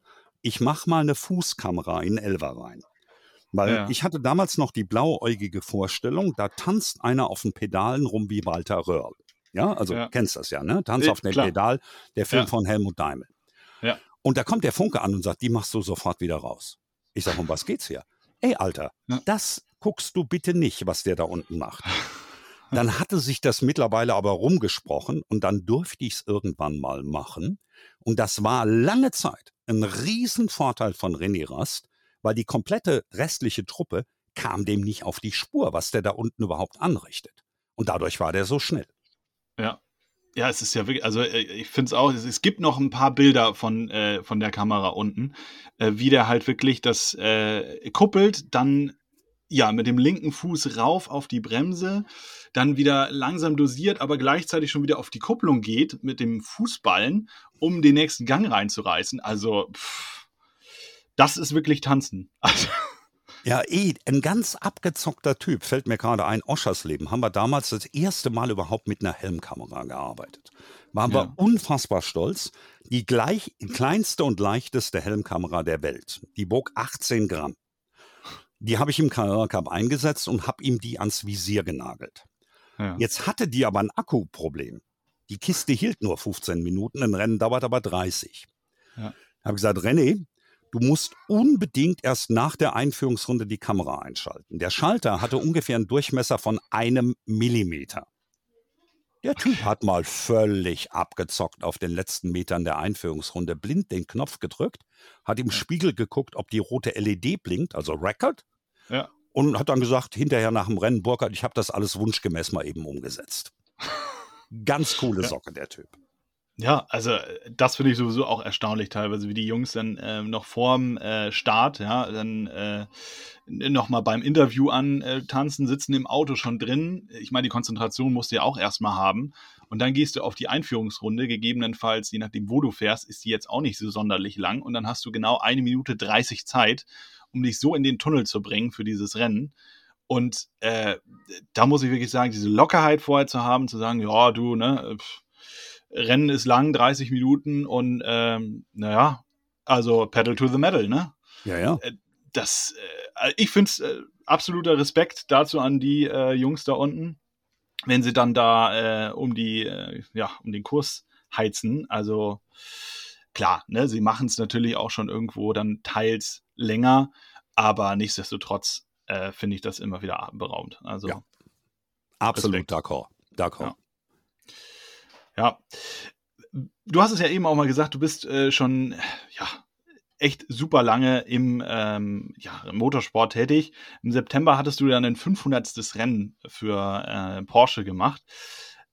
ich mache mal eine Fußkamera in Elva rein. Weil ja. ich hatte damals noch die blauäugige Vorstellung, da tanzt einer auf den Pedalen rum wie Walter Röhrl. Ja, also ja. kennst das ja, ne? Tanz auf dem Pedal, der Film ja. von Helmut Daimel. Ja. Und da kommt der Funke an und sagt, die machst du sofort wieder raus. Ich sage, um was geht's hier? Ey, Alter, ja. das guckst du bitte nicht, was der da unten macht. Dann hatte sich das mittlerweile aber rumgesprochen und dann durfte ich es irgendwann mal machen. Und das war lange Zeit ein Riesenvorteil von René Rast, weil die komplette restliche Truppe kam dem nicht auf die Spur, was der da unten überhaupt anrichtet. Und dadurch war der so schnell. Ja. Ja, es ist ja wirklich, also äh, ich finde es auch, es gibt noch ein paar Bilder von, äh, von der Kamera unten, äh, wie der halt wirklich das äh, kuppelt, dann ja mit dem linken Fuß rauf auf die Bremse, dann wieder langsam dosiert, aber gleichzeitig schon wieder auf die Kupplung geht mit dem Fußballen, um den nächsten Gang reinzureißen. Also, pff, das ist wirklich Tanzen. Also, Ja, eh, ein ganz abgezockter Typ, fällt mir gerade ein, Oschersleben, haben wir damals das erste Mal überhaupt mit einer Helmkamera gearbeitet. Waren Ja. wir unfassbar stolz. Die gleich, kleinste und leichteste Helmkamera der Welt. Die wog 18 Gramm. Die habe ich im Carrera Cup eingesetzt und habe ihm die ans Visier genagelt. Ja. Jetzt hatte die aber ein Akkuproblem. Die Kiste hielt nur 15 Minuten, ein Rennen dauert aber 30. Ja. Habe gesagt, René, du musst unbedingt erst nach der Einführungsrunde die Kamera einschalten. Der Schalter hatte ungefähr einen Durchmesser von einem Millimeter. Der Typ hat mal völlig abgezockt auf den letzten Metern der Einführungsrunde, blind den Knopf gedrückt, hat im Spiegel geguckt, ob die rote LED blinkt, also Record, Ja. und hat dann gesagt, hinterher nach dem Rennen, Burkhard, ich habe das alles wunschgemäß mal eben umgesetzt. Ganz coole. Socke, der Typ. Ja, also äh, das finde ich sowieso auch erstaunlich teilweise, wie die Jungs dann äh, noch vorm äh, Start, ja, dann äh, nochmal beim Interview antanzen, sitzen im Auto schon drin. Ich meine, die Konzentration musst du ja auch erstmal haben. Und dann gehst du auf die Einführungsrunde, gegebenenfalls, je nachdem, wo du fährst, ist die jetzt auch nicht so sonderlich lang. Und dann hast du genau eine Minute 30 Zeit, um dich so in den Tunnel zu bringen für dieses Rennen. Und äh, da muss ich wirklich sagen, diese Lockerheit vorher zu haben, zu sagen, ja, du, ne, pff, Rennen ist lang, 30 Minuten und ähm, naja, also Pedal to the Metal, ne? Ja, ja. Das, äh, ich finde es äh, absoluter Respekt dazu an die äh, Jungs da unten, wenn sie dann da äh, um die, äh, ja, um den Kurs heizen. Also klar, ne, sie machen es natürlich auch schon irgendwo dann teils länger, aber nichtsdestotrotz äh, finde ich das immer wieder atemberaubend. Also Ja. Absolut d'accord. D'accord. Ja. Ja. Du hast es ja eben auch mal gesagt, du bist äh, schon ja, echt super lange im ähm, ja, im Motorsport tätig. Im September hattest du dann ein 500. Rennen für äh, Porsche gemacht.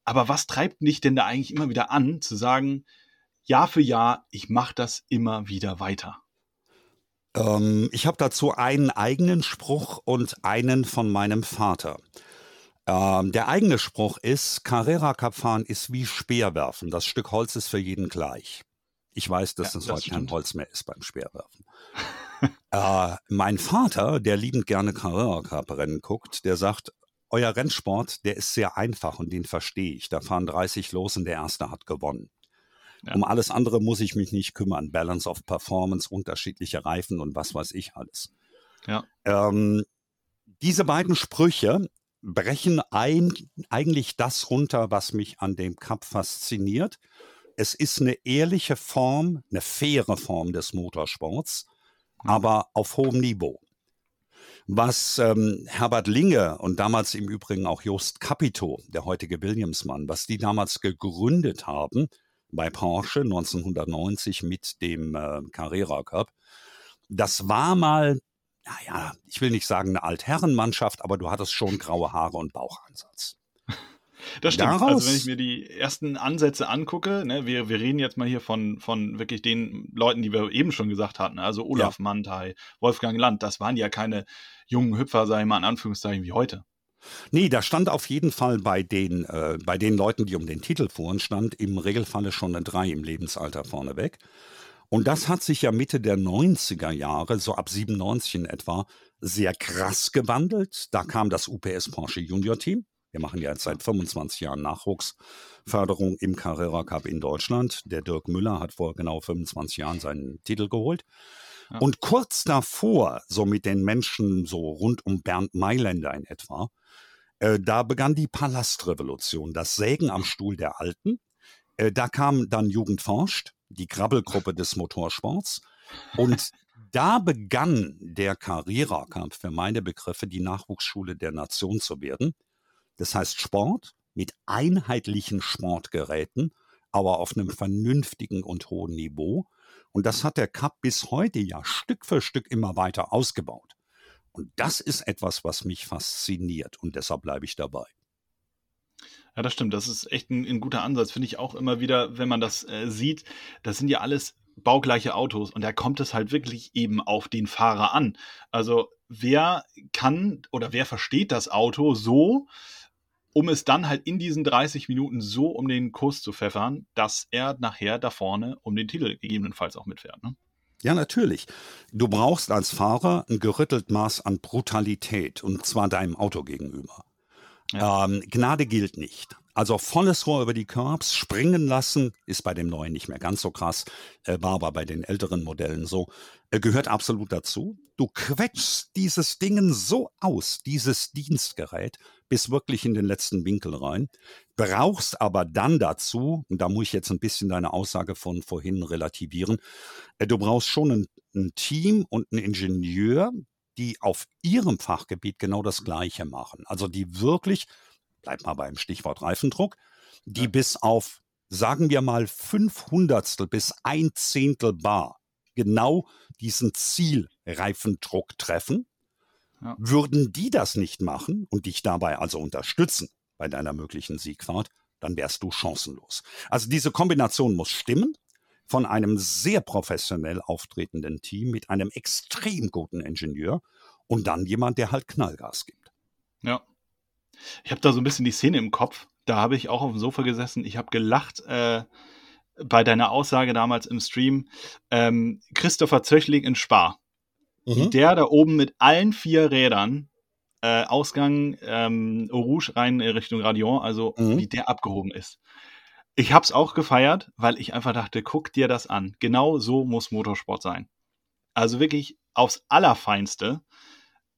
Aber was treibt dich denn da eigentlich immer wieder an, zu sagen, Jahr für Jahr, ich mache das immer wieder weiter? Ähm, ich habe dazu einen eigenen Spruch und einen von meinem Vater. Ähm, der eigene Spruch ist, Carrera Cup fahren ist wie Speerwerfen. Das Stück Holz ist für jeden gleich. Ich weiß, dass Ja, das das heute kein. Holz mehr ist beim Speerwerfen. äh, mein Vater, der liebend gerne Carrera Cup Rennen guckt, der sagt, euer Rennsport, der ist sehr einfach und den verstehe ich. Da fahren 30 los und der Erste hat gewonnen. Ja. Um alles andere muss ich mich nicht kümmern. Balance of Performance, unterschiedliche Reifen und was weiß ich alles. Ja. Ähm, diese beiden Sprüche brechen ein, eigentlich das runter, was mich an dem Cup fasziniert. Es ist eine ehrliche Form, eine faire Form des Motorsports, Mhm. aber auf hohem Niveau. Was ähm, Herbert Linge und damals im Übrigen auch Jost Capito, der heutige Williams-Mann, was die damals gegründet haben bei Porsche 1990 mit dem äh, Carrera Cup, das war mal, naja, ich will nicht sagen eine Altherrenmannschaft, aber du hattest schon graue Haare und Bauchansatz. Das stimmt. Daraus- also wenn ich mir die ersten Ansätze angucke, ne, wir, wir reden jetzt mal hier von, von wirklich den Leuten, die wir eben schon gesagt hatten, also Olaf Mantai, Wolfgang Land, das waren ja keine jungen Hüpfer, sag ich mal in Anführungszeichen, wie heute. Nee, da stand auf jeden Fall bei den, äh, bei den Leuten, die um den Titel fuhren, stand im Regelfalle schon eine 3 im Lebensalter vorneweg. Und das hat sich ja Mitte der 90er Jahre, so ab 97 in etwa, sehr krass gewandelt. Da kam das UPS Porsche Junior Team. Wir machen ja jetzt seit 25 Jahren Nachwuchsförderung im Carrera Cup in Deutschland. Der Dirk Müller hat vor genau 25 Jahren seinen Titel geholt. Ja. Und kurz davor, so mit den Menschen so rund um Bernd Mailänder in etwa, äh, da begann die Palastrevolution, das Sägen am Stuhl der Alten. Äh, da kam dann Jugend forscht, die Krabbelgruppe des Motorsports. Und da begann der Carrera-Kampf für meine Begriffe die Nachwuchsschule der Nation zu werden. Das heißt Sport mit einheitlichen Sportgeräten, aber auf einem vernünftigen und hohen Niveau. Und das hat der Cup bis heute ja Stück für Stück immer weiter ausgebaut. Und das ist etwas, was mich fasziniert und deshalb bleibe ich dabei. Ja, das stimmt. Das ist echt ein, ein guter Ansatz. Finde ich auch immer wieder, wenn man das äh, sieht. Das sind ja alles baugleiche Autos und da kommt es halt wirklich eben auf den Fahrer an. Also wer kann oder wer versteht das Auto so, um es dann halt in diesen 30 Minuten so um den Kurs zu pfeffern, dass er nachher da vorne um den Titel gegebenenfalls auch mitfährt. Ne? Ja, natürlich. Du brauchst als Fahrer ein gerüttelt Maß an Brutalität und zwar deinem Auto gegenüber. Ja. Ähm, Gnade gilt nicht. Also volles Rohr über die Curbs, springen lassen, ist bei dem neuen nicht mehr ganz so krass, äh, war aber bei den älteren Modellen so, äh, gehört absolut dazu. Du quetschst dieses Ding so aus, dieses Dienstgerät, bis wirklich in den letzten Winkel rein, brauchst aber dann dazu, und da muss ich jetzt ein bisschen deine Aussage von vorhin relativieren, äh, du brauchst schon ein, ein Team und einen Ingenieur, die auf ihrem Fachgebiet genau das Gleiche machen. Also die wirklich bleib mal beim Stichwort Reifendruck, die ja. bis auf, sagen wir mal, 500 bis ein Zehntel Bar genau diesen Zielreifendruck treffen. Ja. Würden die das nicht machen und dich dabei also unterstützen bei deiner möglichen Siegfahrt, dann wärst du chancenlos. Also diese Kombination muss stimmen von einem sehr professionell auftretenden Team mit einem extrem guten Ingenieur und dann jemand, der halt Knallgas gibt. Ja. Ich habe da so ein bisschen die Szene im Kopf. Da habe ich auch auf dem Sofa gesessen. Ich habe gelacht äh, bei deiner Aussage damals im Stream. Ähm, Christopher Zöchling in Spa. Mhm. Der da oben mit allen vier Rädern äh, Ausgang ähm, Rouge rein Richtung Radion, also mhm. wie der abgehoben ist. Ich habe es auch gefeiert, weil ich einfach dachte, guck dir das an. Genau so muss Motorsport sein. Also wirklich aufs Allerfeinste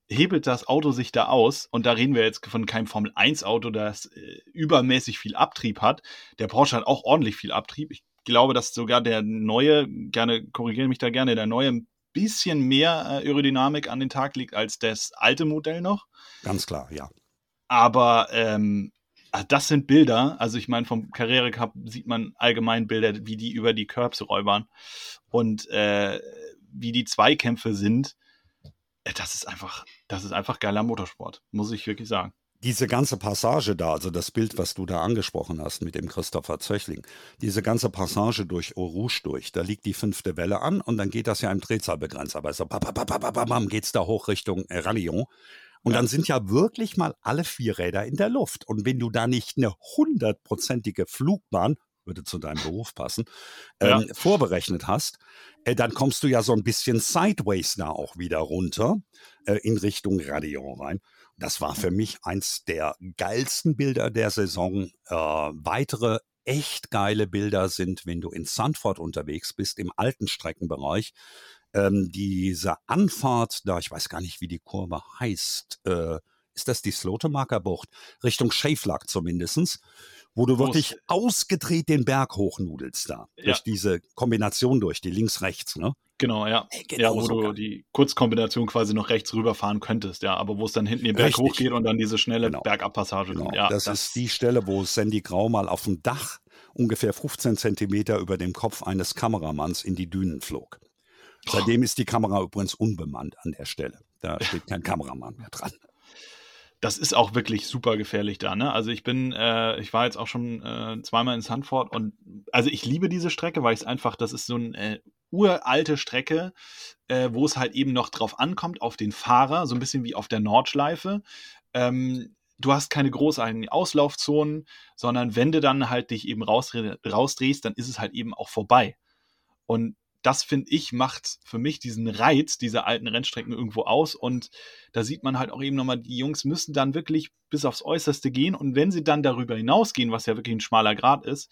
hebelt das Auto sich da aus, und da reden wir jetzt von keinem Formel-1-Auto, das äh, übermäßig viel Abtrieb hat. Der Porsche hat auch ordentlich viel Abtrieb. Ich glaube, dass sogar der neue, gerne, korrigiere mich da gerne, der neue ein bisschen mehr äh, Aerodynamik an den Tag legt als das alte Modell noch. Ganz klar, ja. Aber ähm, ah, das sind Bilder, also ich meine, vom Carrera Cup sieht man allgemein Bilder, wie die über die Curbs räubern und äh, wie die Zweikämpfe sind äh, das ist einfach, das ist einfach geiler Motorsport, muss ich wirklich sagen. Diese ganze Passage da, also das Bild, was du da angesprochen hast mit dem Christopher Zöchling, diese ganze Passage durch Eau durch, da liegt die fünfte Welle an und dann geht das ja im Drehzahlbegrenzer, aber so bam, geht's da hoch Richtung Rallyon. Und dann sind ja wirklich mal alle vier Räder in der Luft. Und wenn du da nicht eine hundertprozentige Flugbahn würde zu deinem Beruf passen, ähm, ja. vorberechnet hast, äh, dann kommst du ja so ein bisschen sideways da auch wieder runter äh, in Richtung Radion rein. Das war für mich eins der geilsten Bilder der Saison. Äh, weitere echt geile Bilder sind, wenn du in Sandford unterwegs bist, im alten Streckenbereich. Ähm, diese Anfahrt, da ich weiß gar nicht, wie die Kurve heißt, äh, ist das die Slotemarker Bucht? Richtung Schäflag zumindestens wo du wirklich ausgedreht den Berg hochnudelst da. Ja. Durch diese Kombination durch, die links-rechts, ne? Genau, ja. Hey, genau ja, wo so du die Kurzkombination quasi noch rechts rüberfahren könntest, ja, aber wo es dann hinten den Berg Richtig. hochgeht und dann diese schnelle genau. Bergabpassage genau. kommt. Ja, das, das, ist die Stelle, wo Sandy Grau mal auf dem Dach ungefähr 15 Zentimeter über dem Kopf eines Kameramanns in die Dünen flog. Seitdem ist die Kamera übrigens unbemannt an der Stelle. Da steht kein Kameramann mehr dran das ist auch wirklich super gefährlich da. Ne? Also ich bin, äh, ich war jetzt auch schon äh, zweimal in Sandford und also ich liebe diese Strecke, weil ich es einfach, das ist so eine äh, uralte Strecke, äh, wo es halt eben noch drauf ankommt, auf den Fahrer, so ein bisschen wie auf der Nordschleife. Ähm, du hast keine großartigen Auslaufzonen, sondern wenn du dann halt dich eben rausdrehst, dann ist es halt eben auch vorbei. Und das finde ich, macht für mich diesen Reiz dieser alten Rennstrecken irgendwo aus. Und da sieht man halt auch eben nochmal, die Jungs müssen dann wirklich bis aufs Äußerste gehen. Und wenn sie dann darüber hinausgehen, was ja wirklich ein schmaler Grad ist,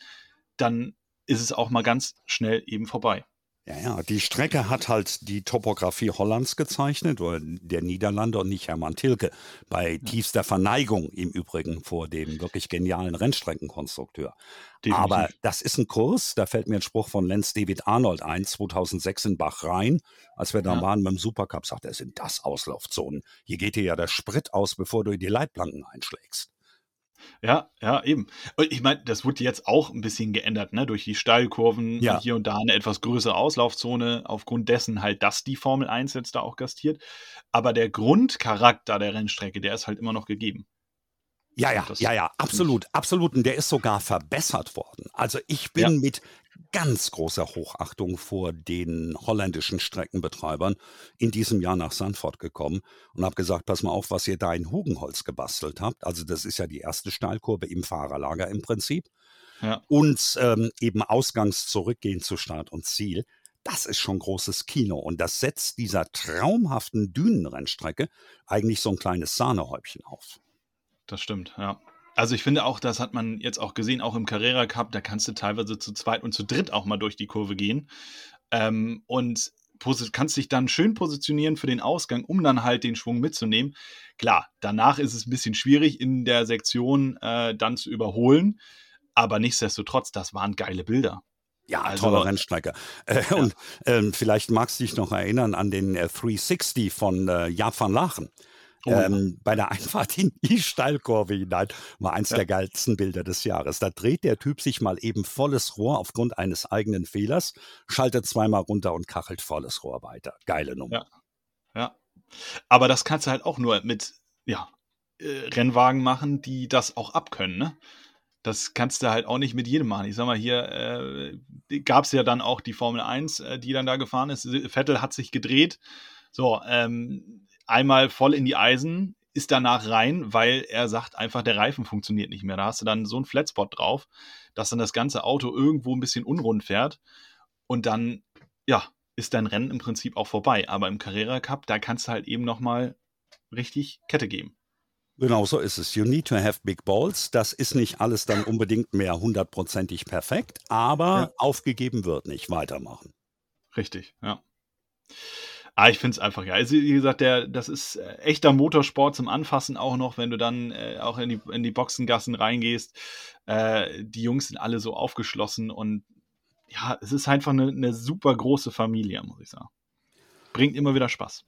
dann ist es auch mal ganz schnell eben vorbei. Ja, ja, die Strecke hat halt die Topografie Hollands gezeichnet, oder der Niederlande und nicht Hermann Tilke. Bei ja. tiefster Verneigung im Übrigen vor dem wirklich genialen Rennstreckenkonstrukteur. Definitiv. Aber das ist ein Kurs, da fällt mir ein Spruch von Lenz David Arnold ein, 2006 in Bachrhein, als wir da ja. waren mit dem Supercup, sagt er, sind das Auslaufzonen. Hier geht dir ja der Sprit aus, bevor du in die Leitplanken einschlägst. Ja, ja, eben. Und ich meine, das wurde jetzt auch ein bisschen geändert, ne? Durch die Steilkurven ja. hier und da eine etwas größere Auslaufzone, aufgrund dessen halt, dass die Formel 1 jetzt da auch gastiert. Aber der Grundcharakter der Rennstrecke, der ist halt immer noch gegeben. Ja, ja, ja, ja, absolut, absolut. Und der ist sogar verbessert worden. Also ich bin ja. mit ganz großer Hochachtung vor den holländischen Streckenbetreibern in diesem Jahr nach Sandford gekommen und habe gesagt, pass mal auf, was ihr da in Hugenholz gebastelt habt. Also das ist ja die erste Steilkurve im Fahrerlager im Prinzip. Ja. Und ähm, eben ausgangs zurückgehen zu Start und Ziel. das ist schon großes Kino. Und das setzt dieser traumhaften Dünenrennstrecke eigentlich so ein kleines Sahnehäubchen auf. Das stimmt, ja. Also ich finde auch, das hat man jetzt auch gesehen, auch im Carrera Cup, da kannst du teilweise zu zweit und zu dritt auch mal durch die Kurve gehen. Ähm, und kannst dich dann schön positionieren für den Ausgang, um dann halt den Schwung mitzunehmen. Klar, danach ist es ein bisschen schwierig in der Sektion äh, dann zu überholen, aber nichtsdestotrotz, das waren geile Bilder. Ja, also, tolle Rennstrecke. Äh, ja. Und äh, vielleicht magst du dich noch erinnern an den äh, 360 von äh, Jaap van Lachen. Oh. Ähm, bei der Einfahrt in die Steilkurve hinein war eins ja. der geilsten Bilder des Jahres. Da dreht der Typ sich mal eben volles Rohr aufgrund eines eigenen Fehlers, schaltet zweimal runter und kachelt volles Rohr weiter. Geile Nummer. Ja. ja. Aber das kannst du halt auch nur mit ja, äh, Rennwagen machen, die das auch abkönnen, ne? Das kannst du halt auch nicht mit jedem machen. Ich sag mal, hier äh, gab es ja dann auch die Formel 1, äh, die dann da gefahren ist. Vettel hat sich gedreht. So, ähm, einmal voll in die Eisen, ist danach rein, weil er sagt einfach, der Reifen funktioniert nicht mehr. Da hast du dann so einen Flatspot drauf, dass dann das ganze Auto irgendwo ein bisschen unrund fährt und dann, ja, ist dein Rennen im Prinzip auch vorbei. Aber im Carrera Cup, da kannst du halt eben nochmal richtig Kette geben. Genau so ist es. You need to have big balls. Das ist nicht alles dann unbedingt mehr hundertprozentig perfekt, aber ja. aufgegeben wird nicht. Weitermachen. Richtig, ja. Ah, ich finde es einfach, ja. Also, wie gesagt, der, das ist äh, echter Motorsport zum Anfassen auch noch, wenn du dann äh, auch in die, in die Boxengassen reingehst. Äh, die Jungs sind alle so aufgeschlossen und ja, es ist einfach eine, eine super große Familie, muss ich sagen. Bringt immer wieder Spaß.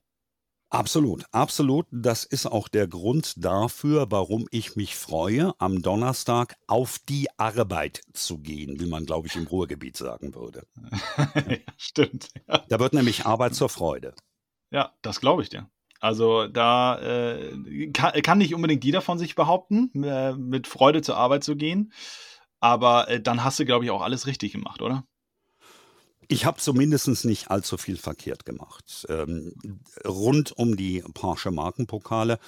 Absolut, absolut. Das ist auch der Grund dafür, warum ich mich freue, am Donnerstag auf die Arbeit zu gehen, wie man, glaube ich, im Ruhrgebiet sagen würde. ja, stimmt. Ja. Da wird nämlich Arbeit zur Freude. Ja, das glaube ich dir. Also da äh, kann, kann, nicht unbedingt jeder von sich behaupten, äh, mit Freude zur Arbeit zu gehen. Aber äh, dann hast du, glaube ich, auch alles richtig gemacht, oder? Ich habe zumindest nicht allzu viel verkehrt gemacht. Ähm, rund um die Porsche Markenpokale.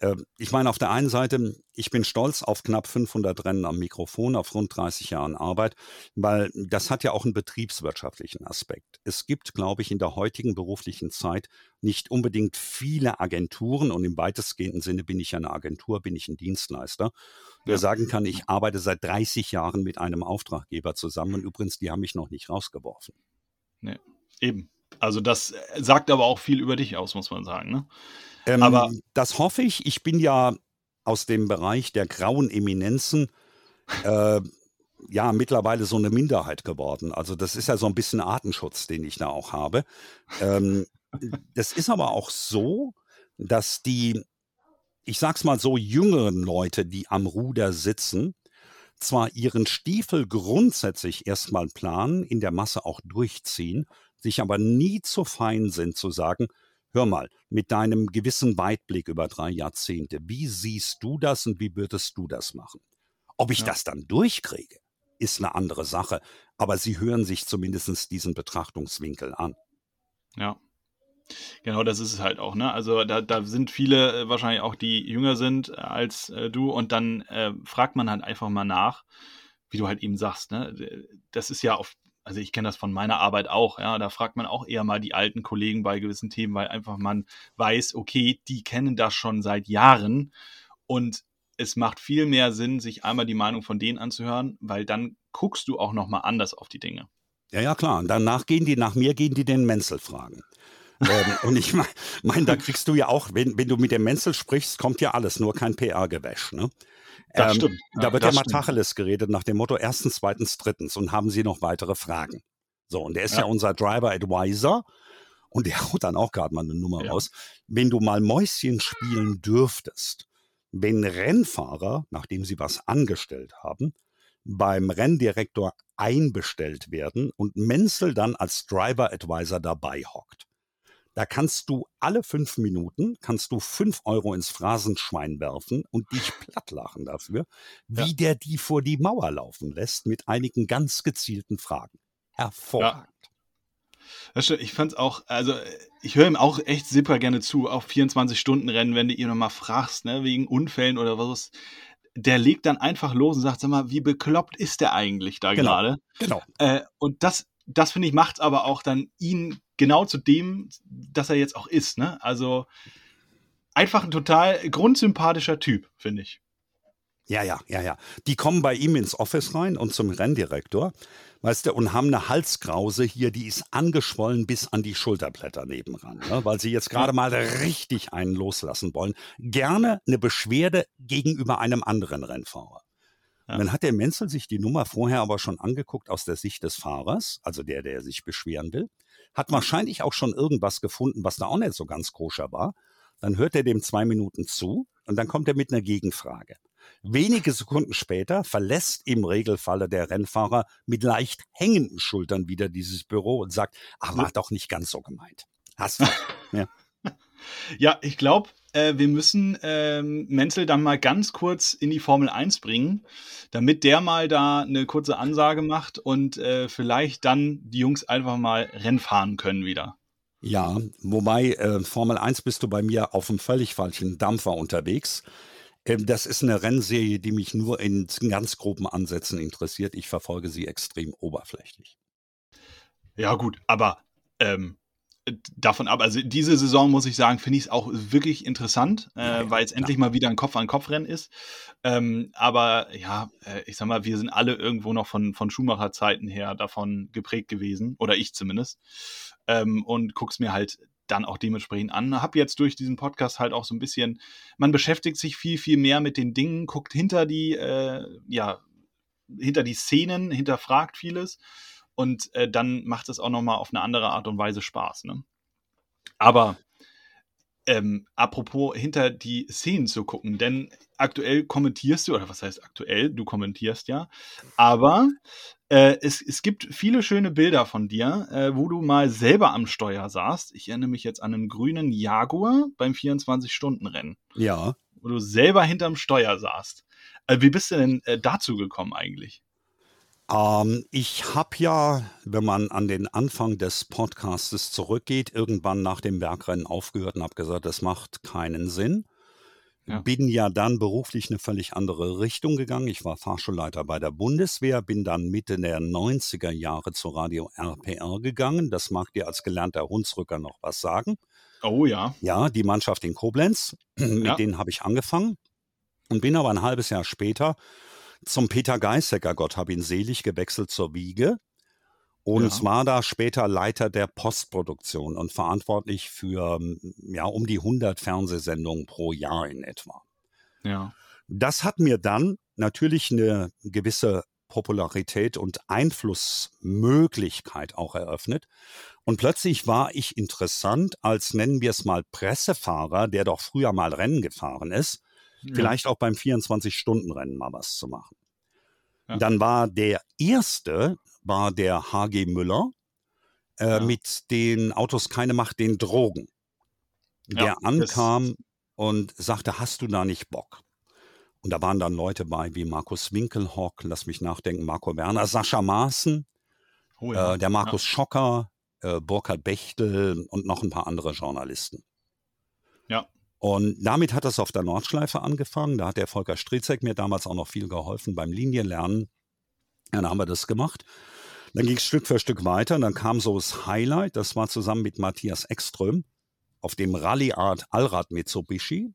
Äh, ich meine, auf der einen Seite, ich bin stolz auf knapp 500 Rennen am Mikrofon, auf rund 30 Jahren Arbeit, weil das hat ja auch einen betriebswirtschaftlichen Aspekt. Es gibt, glaube ich, in der heutigen beruflichen Zeit nicht unbedingt viele Agenturen und im weitestgehenden Sinne bin ich ja eine Agentur, bin ich ein Dienstleister, der ja. sagen kann, ich arbeite seit 30 Jahren mit einem Auftraggeber zusammen und übrigens, die haben mich noch nicht rausgeworfen. Nee, eben. Also das äh, sagt aber auch viel über dich aus, muss man sagen. Ne? Ähm, aber das hoffe ich. Ich bin ja aus dem Bereich der grauen Eminenzen äh, ja mittlerweile so eine Minderheit geworden. Also das ist ja so ein bisschen Artenschutz, den ich da auch habe. Ähm, das ist aber auch so, dass die ich sag's mal so, jüngeren Leute, die am Ruder sitzen, zwar ihren Stiefel grundsätzlich erstmal planen, in der Masse auch durchziehen, sich aber nie zu fein sind zu sagen, hör mal, mit deinem gewissen Weitblick über drei Jahrzehnte, wie siehst du das und wie würdest du das machen? Ob ich ja. das dann durchkriege, ist eine andere Sache, aber sie hören sich zumindest diesen Betrachtungswinkel an. Ja. Genau, das ist es halt auch, ne? Also da, da sind viele äh, wahrscheinlich auch, die jünger sind äh, als äh, du und dann äh, fragt man halt einfach mal nach, wie du halt eben sagst, ne? Das ist ja auf, also ich kenne das von meiner Arbeit auch, ja, da fragt man auch eher mal die alten Kollegen bei gewissen Themen, weil einfach man weiß, okay, die kennen das schon seit Jahren und es macht viel mehr Sinn, sich einmal die Meinung von denen anzuhören, weil dann guckst du auch nochmal anders auf die Dinge. Ja, ja, klar. Und danach gehen die, nach mir gehen die den Menzel fragen ähm, und ich meine, mein, da kriegst du ja auch, wenn, wenn du mit dem Menzel sprichst, kommt ja alles, nur kein PR-Gewäsch. Ne? Das ähm, stimmt. Da wird ja mal Tacheles geredet nach dem Motto erstens, zweitens, drittens und haben Sie noch weitere Fragen? So, und der ist ja, ja unser Driver Advisor und der haut dann auch gerade mal eine Nummer ja. raus. Wenn du mal Mäuschen spielen dürftest, wenn Rennfahrer, nachdem sie was angestellt haben, beim Renndirektor einbestellt werden und Menzel dann als Driver Advisor dabei hockt. Da kannst du alle fünf Minuten, kannst du fünf Euro ins Phrasenschwein werfen und dich plattlachen dafür, wie ja. der die vor die Mauer laufen lässt mit einigen ganz gezielten Fragen. Hervorragend. Ja. Ich fand's auch, also ich höre ihm auch echt super gerne zu, auf 24-Stunden-Rennen, wenn du ihn nochmal fragst, ne, wegen Unfällen oder was. Der legt dann einfach los und sagt, sag mal, wie bekloppt ist der eigentlich da genau. gerade? Genau. Äh, und das das finde ich macht aber auch dann ihn genau zu dem, dass er jetzt auch ist. Ne? Also einfach ein total grundsympathischer Typ, finde ich. Ja, ja, ja, ja. Die kommen bei ihm ins Office rein und zum Renndirektor, weißt du, und haben eine Halskrause hier, die ist angeschwollen bis an die Schulterblätter nebenan, ne, weil sie jetzt gerade mal richtig einen loslassen wollen. Gerne eine Beschwerde gegenüber einem anderen Rennfahrer. Ja. Dann hat der Menzel sich die Nummer vorher aber schon angeguckt aus der Sicht des Fahrers, also der, der sich beschweren will, hat wahrscheinlich auch schon irgendwas gefunden, was da auch nicht so ganz koscher war. Dann hört er dem zwei Minuten zu und dann kommt er mit einer Gegenfrage. Wenige Sekunden später verlässt im Regelfalle der Rennfahrer mit leicht hängenden Schultern wieder dieses Büro und sagt, ach, war doch nicht ganz so gemeint. Hast du. ja. ja, ich glaube, äh, wir müssen ähm, Menzel dann mal ganz kurz in die Formel 1 bringen, damit der mal da eine kurze Ansage macht und äh, vielleicht dann die Jungs einfach mal Rennen fahren können wieder. Ja, wobei äh, Formel 1 bist du bei mir auf einem völlig falschen Dampfer unterwegs. Ähm, das ist eine Rennserie, die mich nur in ganz groben Ansätzen interessiert. Ich verfolge sie extrem oberflächlich. Ja, gut, aber ähm, davon ab, also diese Saison muss ich sagen, finde ich es auch wirklich interessant, äh, ja, weil es ja. endlich mal wieder ein Kopf-an-Kopf-Rennen ist. Ähm, aber ja, äh, ich sag mal, wir sind alle irgendwo noch von, von Schumacher-Zeiten her davon geprägt gewesen, oder ich zumindest. Ähm, und guck's mir halt dann auch dementsprechend an. Hab jetzt durch diesen Podcast halt auch so ein bisschen, man beschäftigt sich viel, viel mehr mit den Dingen, guckt hinter die, äh, ja, hinter die Szenen, hinterfragt vieles und äh, dann macht es auch nochmal auf eine andere Art und Weise Spaß. Ne? Aber ähm, apropos hinter die Szenen zu gucken, denn aktuell kommentierst du, oder was heißt aktuell, du kommentierst ja, aber äh, es, es gibt viele schöne Bilder von dir, äh, wo du mal selber am Steuer saßt. Ich erinnere mich jetzt an einen grünen Jaguar beim 24-Stunden-Rennen. Ja. Wo du selber hinterm Steuer saßt. Äh, wie bist du denn äh, dazu gekommen eigentlich? Ähm, ich habe ja, wenn man an den Anfang des Podcastes zurückgeht, irgendwann nach dem Bergrennen aufgehört und habe gesagt, das macht keinen Sinn. Ja. Bin ja dann beruflich eine völlig andere Richtung gegangen. Ich war Fahrschulleiter bei der Bundeswehr, bin dann Mitte der 90er Jahre zur Radio RPR gegangen. Das mag dir als gelernter Hunsrücker noch was sagen. Oh ja. Ja, die Mannschaft in Koblenz, mit ja. denen habe ich angefangen und bin aber ein halbes Jahr später zum Peter Geißecker, Gott hab ihn selig, gewechselt zur Wiege und ja. war da später Leiter der Postproduktion und verantwortlich für ja um die 100 Fernsehsendungen pro Jahr in etwa. Ja. Das hat mir dann natürlich eine gewisse Popularität und Einflussmöglichkeit auch eröffnet. Und plötzlich war ich interessant als, nennen wir es mal, Pressefahrer, der doch früher mal Rennen gefahren ist. Vielleicht auch beim 24-Stunden-Rennen mal was zu machen. Ja. Dann war der erste, war der HG Müller äh, ja. mit den Autos keine Macht, den Drogen. Der ankam und sagte, hast du da nicht Bock? Und da waren dann Leute bei wie Markus Winkelhock, lass mich nachdenken, Marco Werner, Sascha Maaßen, oh ja. äh, der Markus ja. Schocker, äh, Burkhard Bechtel und noch ein paar andere Journalisten. Und damit hat das auf der Nordschleife angefangen. Da hat der Volker Stritzek mir damals auch noch viel geholfen beim Linienlernen. Dann haben wir das gemacht. Dann ging es Stück für Stück weiter. Und dann kam so das Highlight. Das war zusammen mit Matthias Ekström auf dem Rallye Art Allrad Mitsubishi.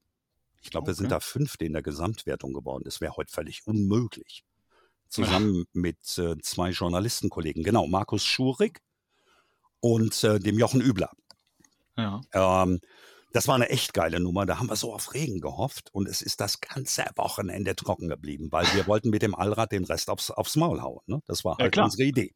Ich glaube, okay. wir sind da Fünfte in der Gesamtwertung geworden. Das wäre heute völlig unmöglich. Zusammen ja. mit äh, zwei Journalistenkollegen. Genau, Markus Schurig und äh, dem Jochen Übler. Ja. Ähm, das war eine echt geile Nummer. Da haben wir so auf Regen gehofft und es ist das ganze Wochenende trocken geblieben, weil wir wollten mit dem Allrad den Rest aufs, aufs Maul hauen. Ne? Das war halt ja, unsere Idee.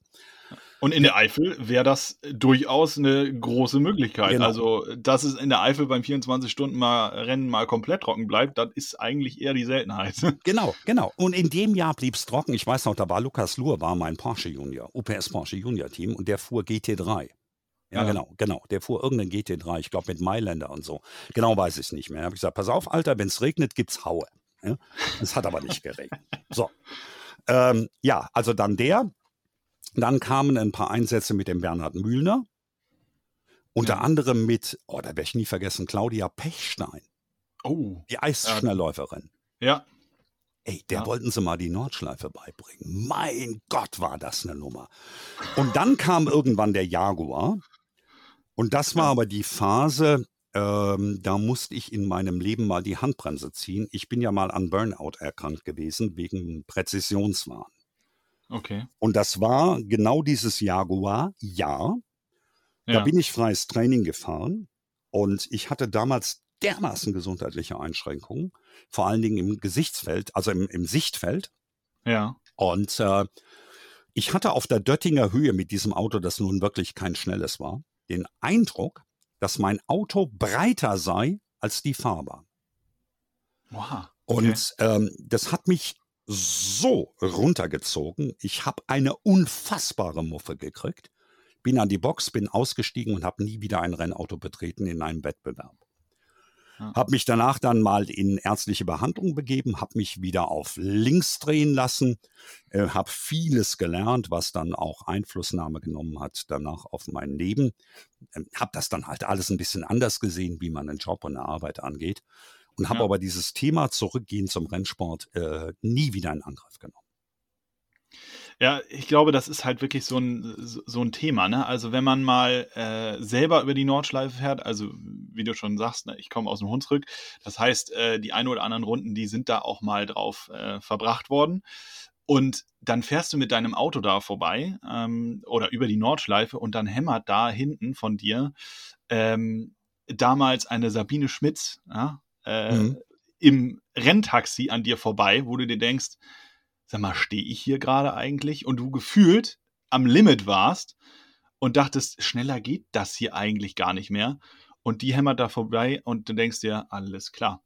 Und in der Eifel wäre das durchaus eine große Möglichkeit. Genau. Also, dass es in der Eifel beim 24-Stunden-Rennen mal komplett trocken bleibt, das ist eigentlich eher die Seltenheit. Genau, genau. Und in dem Jahr blieb es trocken. Ich weiß noch, da war Lukas Luhr, war mein Porsche Junior, UPS Porsche Junior Team und der fuhr GT3. Ja, ja, genau, genau. Der fuhr irgendeinen GT3, ich glaube mit Mailänder und so. Genau weiß ich es nicht mehr. Da habe ich gesagt, pass auf, Alter, wenn es regnet, gibt's Haue. Ja? Es hat aber nicht geregnet. So. Ähm, ja, also dann der. Dann kamen ein paar Einsätze mit dem Bernhard Mühlner. Unter ja. anderem mit, oh, da werde ich nie vergessen, Claudia Pechstein. Oh. Die Eisschnellläuferin. Ja. Ey, der ja. wollten sie mal die Nordschleife beibringen. Mein Gott, war das eine Nummer. Und dann kam irgendwann der Jaguar. Und das war aber die Phase, ähm, da musste ich in meinem Leben mal die Handbremse ziehen. Ich bin ja mal an Burnout erkrankt gewesen wegen Präzisionswahn. Okay. Und das war genau dieses Jaguar, ja. Da ja. bin ich freies Training gefahren und ich hatte damals dermaßen gesundheitliche Einschränkungen, vor allen Dingen im Gesichtsfeld, also im, im Sichtfeld. Ja. Und äh, ich hatte auf der Döttinger Höhe mit diesem Auto, das nun wirklich kein schnelles war, den Eindruck, dass mein Auto breiter sei als die Fahrbahn. Wow. Okay. Und ähm, das hat mich so runtergezogen. Ich habe eine unfassbare Muffe gekriegt. Bin an die Box, bin ausgestiegen und habe nie wieder ein Rennauto betreten in einem Wettbewerb. Ja. Habe mich danach dann mal in ärztliche Behandlung begeben, habe mich wieder auf links drehen lassen, äh, habe vieles gelernt, was dann auch Einflussnahme genommen hat danach auf mein Leben. Äh, habe das dann halt alles ein bisschen anders gesehen, wie man einen Job und eine Arbeit angeht und habe ja. aber dieses Thema Zurückgehen zum Rennsport äh, nie wieder in Angriff genommen. Ja, ich glaube, das ist halt wirklich so ein, so ein Thema. Ne? Also wenn man mal äh, selber über die Nordschleife fährt, also wie du schon sagst, ne, ich komme aus dem Hunsrück, das heißt, äh, die ein oder anderen Runden, die sind da auch mal drauf äh, verbracht worden. Und dann fährst du mit deinem Auto da vorbei ähm, oder über die Nordschleife und dann hämmert da hinten von dir ähm, damals eine Sabine Schmitz, ja, äh, mhm. im Renntaxi an dir vorbei, wo du dir denkst, sag mal, stehe ich hier gerade eigentlich? Und du gefühlt am Limit warst und dachtest, schneller geht das hier eigentlich gar nicht mehr. Und die hämmert da vorbei und du denkst dir, alles klar.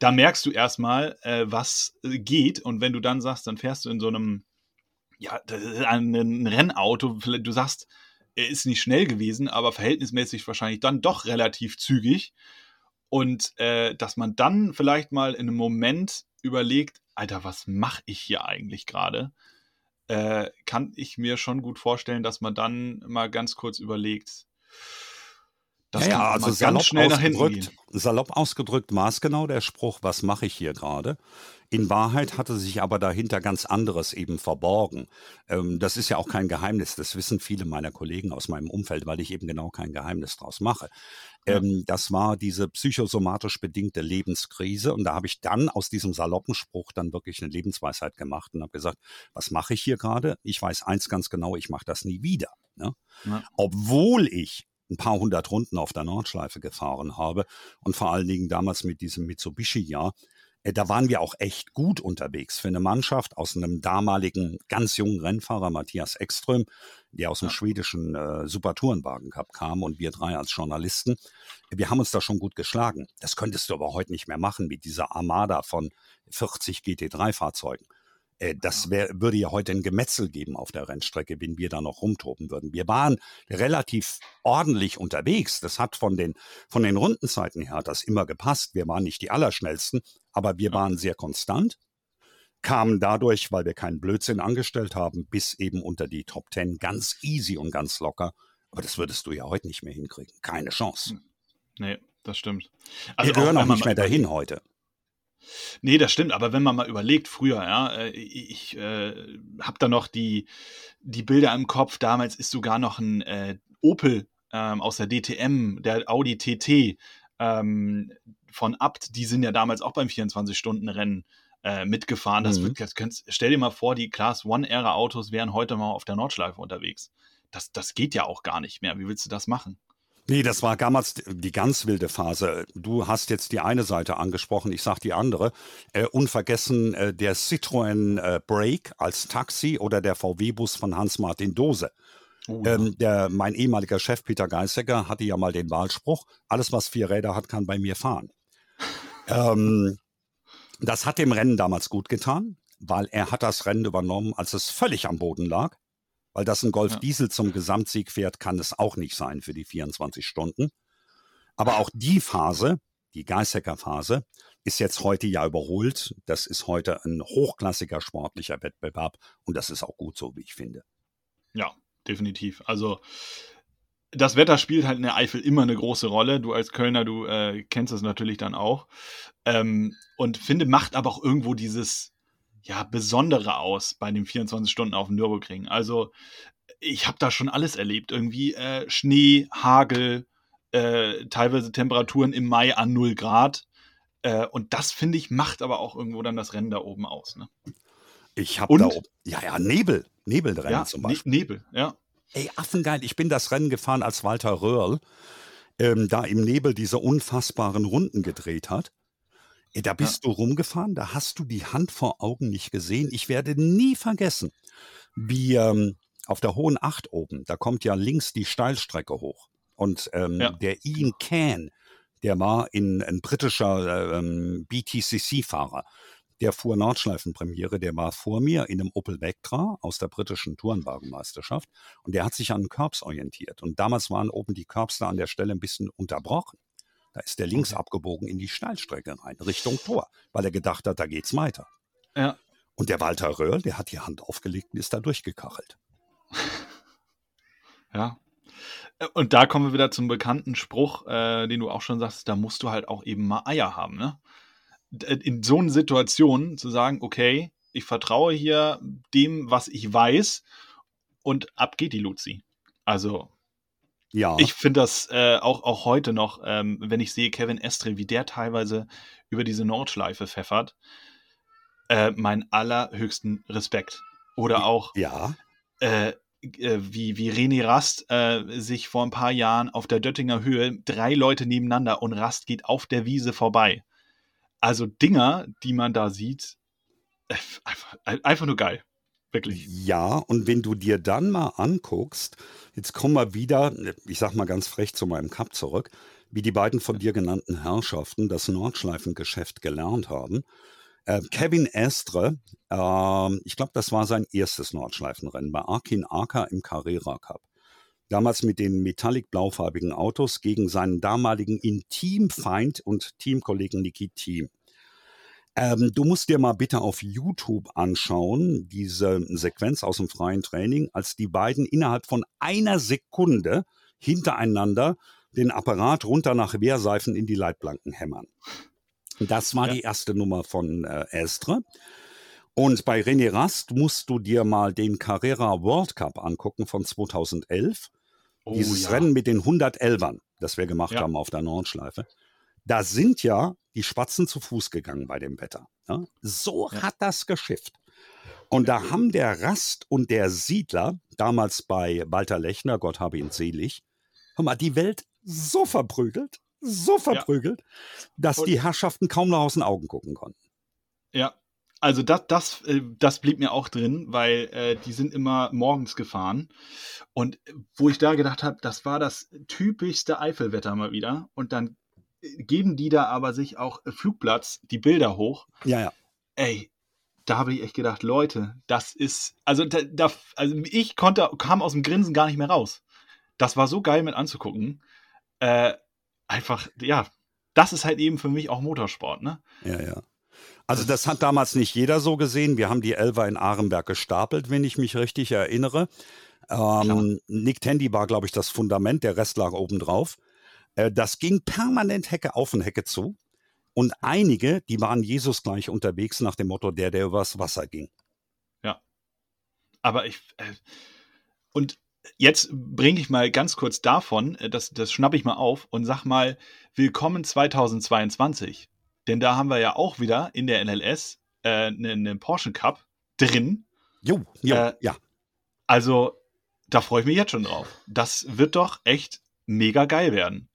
Da merkst du erstmal, äh, was äh, geht. Und wenn du dann sagst, dann fährst du in so einem, ja, ein Rennauto, du sagst, er ist nicht schnell gewesen, aber verhältnismäßig wahrscheinlich dann doch relativ zügig. Und äh, dass man dann vielleicht mal in einem Moment überlegt, Alter, was mache ich hier eigentlich gerade? Äh, kann ich mir schon gut vorstellen, dass man dann mal ganz kurz überlegt. Das ja, ja also ganz schnell nach hinten gehen. Salopp ausgedrückt maßgenau der Spruch, was mache ich hier gerade? In Wahrheit hatte sich aber dahinter ganz anderes eben verborgen. Ähm, das ist ja auch kein Geheimnis. Das wissen viele meiner Kollegen aus meinem Umfeld, weil ich eben genau kein Geheimnis draus mache. Ähm, das war diese psychosomatisch bedingte Lebenskrise. Und da habe ich dann aus diesem saloppen Spruch dann wirklich eine Lebensweisheit gemacht und habe gesagt, was mache ich hier gerade? Ich weiß eins ganz genau, ich mache das nie wieder. Ne? Ja. Obwohl ich ein paar hundert Runden auf der Nordschleife gefahren habe und vor allen Dingen damals mit diesem Mitsubishi-Jahr äh, da waren wir auch echt gut unterwegs für eine Mannschaft aus einem damaligen ganz jungen Rennfahrer Matthias Ekström, der aus dem schwedischen äh, Supertourenwagen Cup kam und wir drei als Journalisten. Wir haben uns da schon gut geschlagen. Das könntest du aber heute nicht mehr machen mit dieser Armada von 40 GT3-Fahrzeugen. Äh, das wär, würde ja heute ein Gemetzel geben auf der Rennstrecke, wenn wir da noch rumtoben würden. Wir waren relativ ordentlich unterwegs. Das hat von den, von den Rundenzeiten her hat das immer gepasst. Wir waren nicht die Allerschnellsten, aber wir waren sehr konstant, kamen dadurch, weil wir keinen Blödsinn angestellt haben, bis eben unter die Top Ten ganz easy und ganz locker. Aber das würdest du ja heute nicht mehr hinkriegen. Keine Chance. Hm. Nee, das stimmt. Also wir gehören auch, auch nicht mehr dahin heute. Nee, das stimmt, aber wenn man mal überlegt, früher, ja, äh, ich äh, habe da noch die, die Bilder im Kopf, damals ist sogar noch ein äh, Opel ähm, aus der DTM, der Audi TT ähm, von Abt, die sind ja damals auch beim 24-Stunden-Rennen äh, mitgefahren. Das, mhm. das könnt, stell dir mal vor, die Class One-Ära-Autos wären heute mal auf der Nordschleife unterwegs. Das, das geht ja auch gar nicht mehr. Wie willst du das machen? Nee, das war damals die ganz wilde Phase. Du hast jetzt die eine Seite angesprochen, ich sag die andere. Äh, unvergessen äh, der Citroën äh, Break als Taxi oder der VW-Bus von Hans-Martin Dose. Oh, ja. ähm, der, mein ehemaliger Chef Peter Geisecker hatte ja mal den Wahlspruch, alles was vier Räder hat, kann bei mir fahren. ähm, das hat dem Rennen damals gut getan, weil er hat das Rennen übernommen, als es völlig am Boden lag. Weil das ein Golf. Diesel zum Gesamtsieg fährt, kann es auch nicht sein für die 24 Stunden. Aber auch die Phase, die Geißecker-Phase, ist jetzt heute ja überholt. Das ist heute ein hochklassiger sportlicher Wettbewerb und das ist auch gut so, wie ich finde. Ja, definitiv. Also das Wetter spielt halt in der Eifel immer eine große Rolle. Du als Kölner, du äh, kennst das natürlich dann auch. Ähm, und finde, macht aber auch irgendwo dieses ja, Besondere aus bei den 24 Stunden auf dem Nürburgring. Also, ich habe da schon alles erlebt. Irgendwie äh, Schnee, Hagel, äh, teilweise Temperaturen im Mai an 0 Grad. Äh, und das, finde ich, macht aber auch irgendwo dann das Rennen da oben aus. Ne? Ich habe da oben, ja, ja, Nebel, Nebelrennen ja, zum Ne Beispiel. Nebel, ja. Ey, Affengeil, ich bin das Rennen gefahren, als Walter Röhrl ähm, da im Nebel diese unfassbaren Runden gedreht hat. Da bist du rumgefahren, da hast du die Hand vor Augen nicht gesehen. Ich werde nie vergessen, wie ähm, auf der Hohen Acht oben, da kommt ja links die Steilstrecke hoch. Und ähm, Ja. der Ian Can, der war in, ein britischer äh, ähm, BTCC-Fahrer. Der fuhr Nordschleifenpremiere, der war vor mir in einem Opel Vectra aus der britischen Tourenwagenmeisterschaft und der hat sich an den Curbs orientiert. Und damals waren oben die Curbs da an der Stelle ein bisschen unterbrochen. Da ist der links abgebogen in die Steilstrecke rein, Richtung Tor, weil er gedacht hat, da geht's weiter. Ja. Und der Walter Röhrl, der hat die Hand aufgelegt und ist da durchgekachelt. Ja. Äh, Und da kommen wir wieder zum bekannten Spruch, äh, den du auch schon sagst, da musst du halt auch eben mal Eier haben, ne? Äh, In so einer Situation zu sagen, okay, ich vertraue hier dem, was ich weiß, und ab geht die Luzi. Also, Ja, ich finde das äh, auch, auch heute noch, ähm, wenn ich sehe, Kevin Estre, wie der teilweise über diese Nordschleife pfeffert, äh, meinen allerhöchsten Respekt. Oder auch, ja, äh, äh, wie, wie René Rast äh, sich vor ein paar Jahren auf der Döttinger Höhe drei Leute nebeneinander und Rast geht auf der Wiese vorbei. Also Dinger, die man da sieht, äh, einfach, einfach nur geil. Wirklich. Ja, und wenn du dir dann mal anguckst, jetzt kommen wir wieder, ich sag mal ganz frech zu meinem Cup zurück, wie die beiden von dir genannten Herrschaften das Nordschleifengeschäft gelernt haben. Äh, Kevin Estre, ähm, ich glaube, das war sein erstes Nordschleifenrennen bei Arkin Arca im Carrera Cup. Damals mit den metallic blaufarbigen Autos gegen seinen damaligen Intimfeind und Teamkollegen Niki Thiem. Ähm, du musst dir mal bitte auf YouTube anschauen, diese Sequenz aus dem freien Training, als die beiden innerhalb von einer Sekunde hintereinander den Apparat runter nach Wehrseifen in die Leitplanken hämmern. Das war Ja. die erste Nummer von äh, Estre. Und bei René Rast musst du dir mal den Carrera World Cup angucken von 2011. Oh, Dieses ja. Rennen mit den 111ern, das wir gemacht Ja. haben auf der Nordschleife. Da sind ja die Spatzen zu Fuß gegangen bei dem Wetter. Ne? So Ja. hat das geschifft. Und da haben der Rast und der Siedler, damals bei Walter Lechner, Gott habe ihn selig, hör mal, die Welt so verprügelt, so verprügelt, dass Und- die Herrschaften kaum noch aus den Augen gucken konnten. Ja, also das, das, äh, das blieb mir auch drin, weil äh, die sind immer morgens gefahren. Und äh, wo ich da gedacht habe, das war das typischste Eifelwetter mal wieder. Und dann geben die da aber sich auch äh, Flugplatz die Bilder hoch. Ja, ja. Ey, da habe ich echt gedacht, Leute, das ist, also da, da, also ich konnte, kam aus dem Grinsen gar nicht mehr raus. Das war so geil mit anzugucken. Äh, einfach, ja, das ist halt eben für mich auch Motorsport, ne? Ja, ja. Also das hat damals nicht jeder so gesehen. Wir haben die Elfer in Arenberg gestapelt, wenn ich mich richtig erinnere. Ähm, Nick Tandy war, glaube ich, das Fundament, der Rest lag oben drauf. Äh, das ging permanent Hecke auf und Hecke zu. Und einige, die waren Jesus gleich unterwegs nach dem Motto, der, der übers Wasser ging. Aber ich. Äh, und jetzt bringe ich mal ganz kurz davon, äh, das, das schnappe ich mal auf und sag mal, willkommen 2022. Denn da haben wir ja auch wieder in der NLS einen äh, ne Porsche Cup drin. Jo, jo, Äh, ja. Also, da freue ich mich jetzt schon drauf. Das wird doch echt mega geil werden.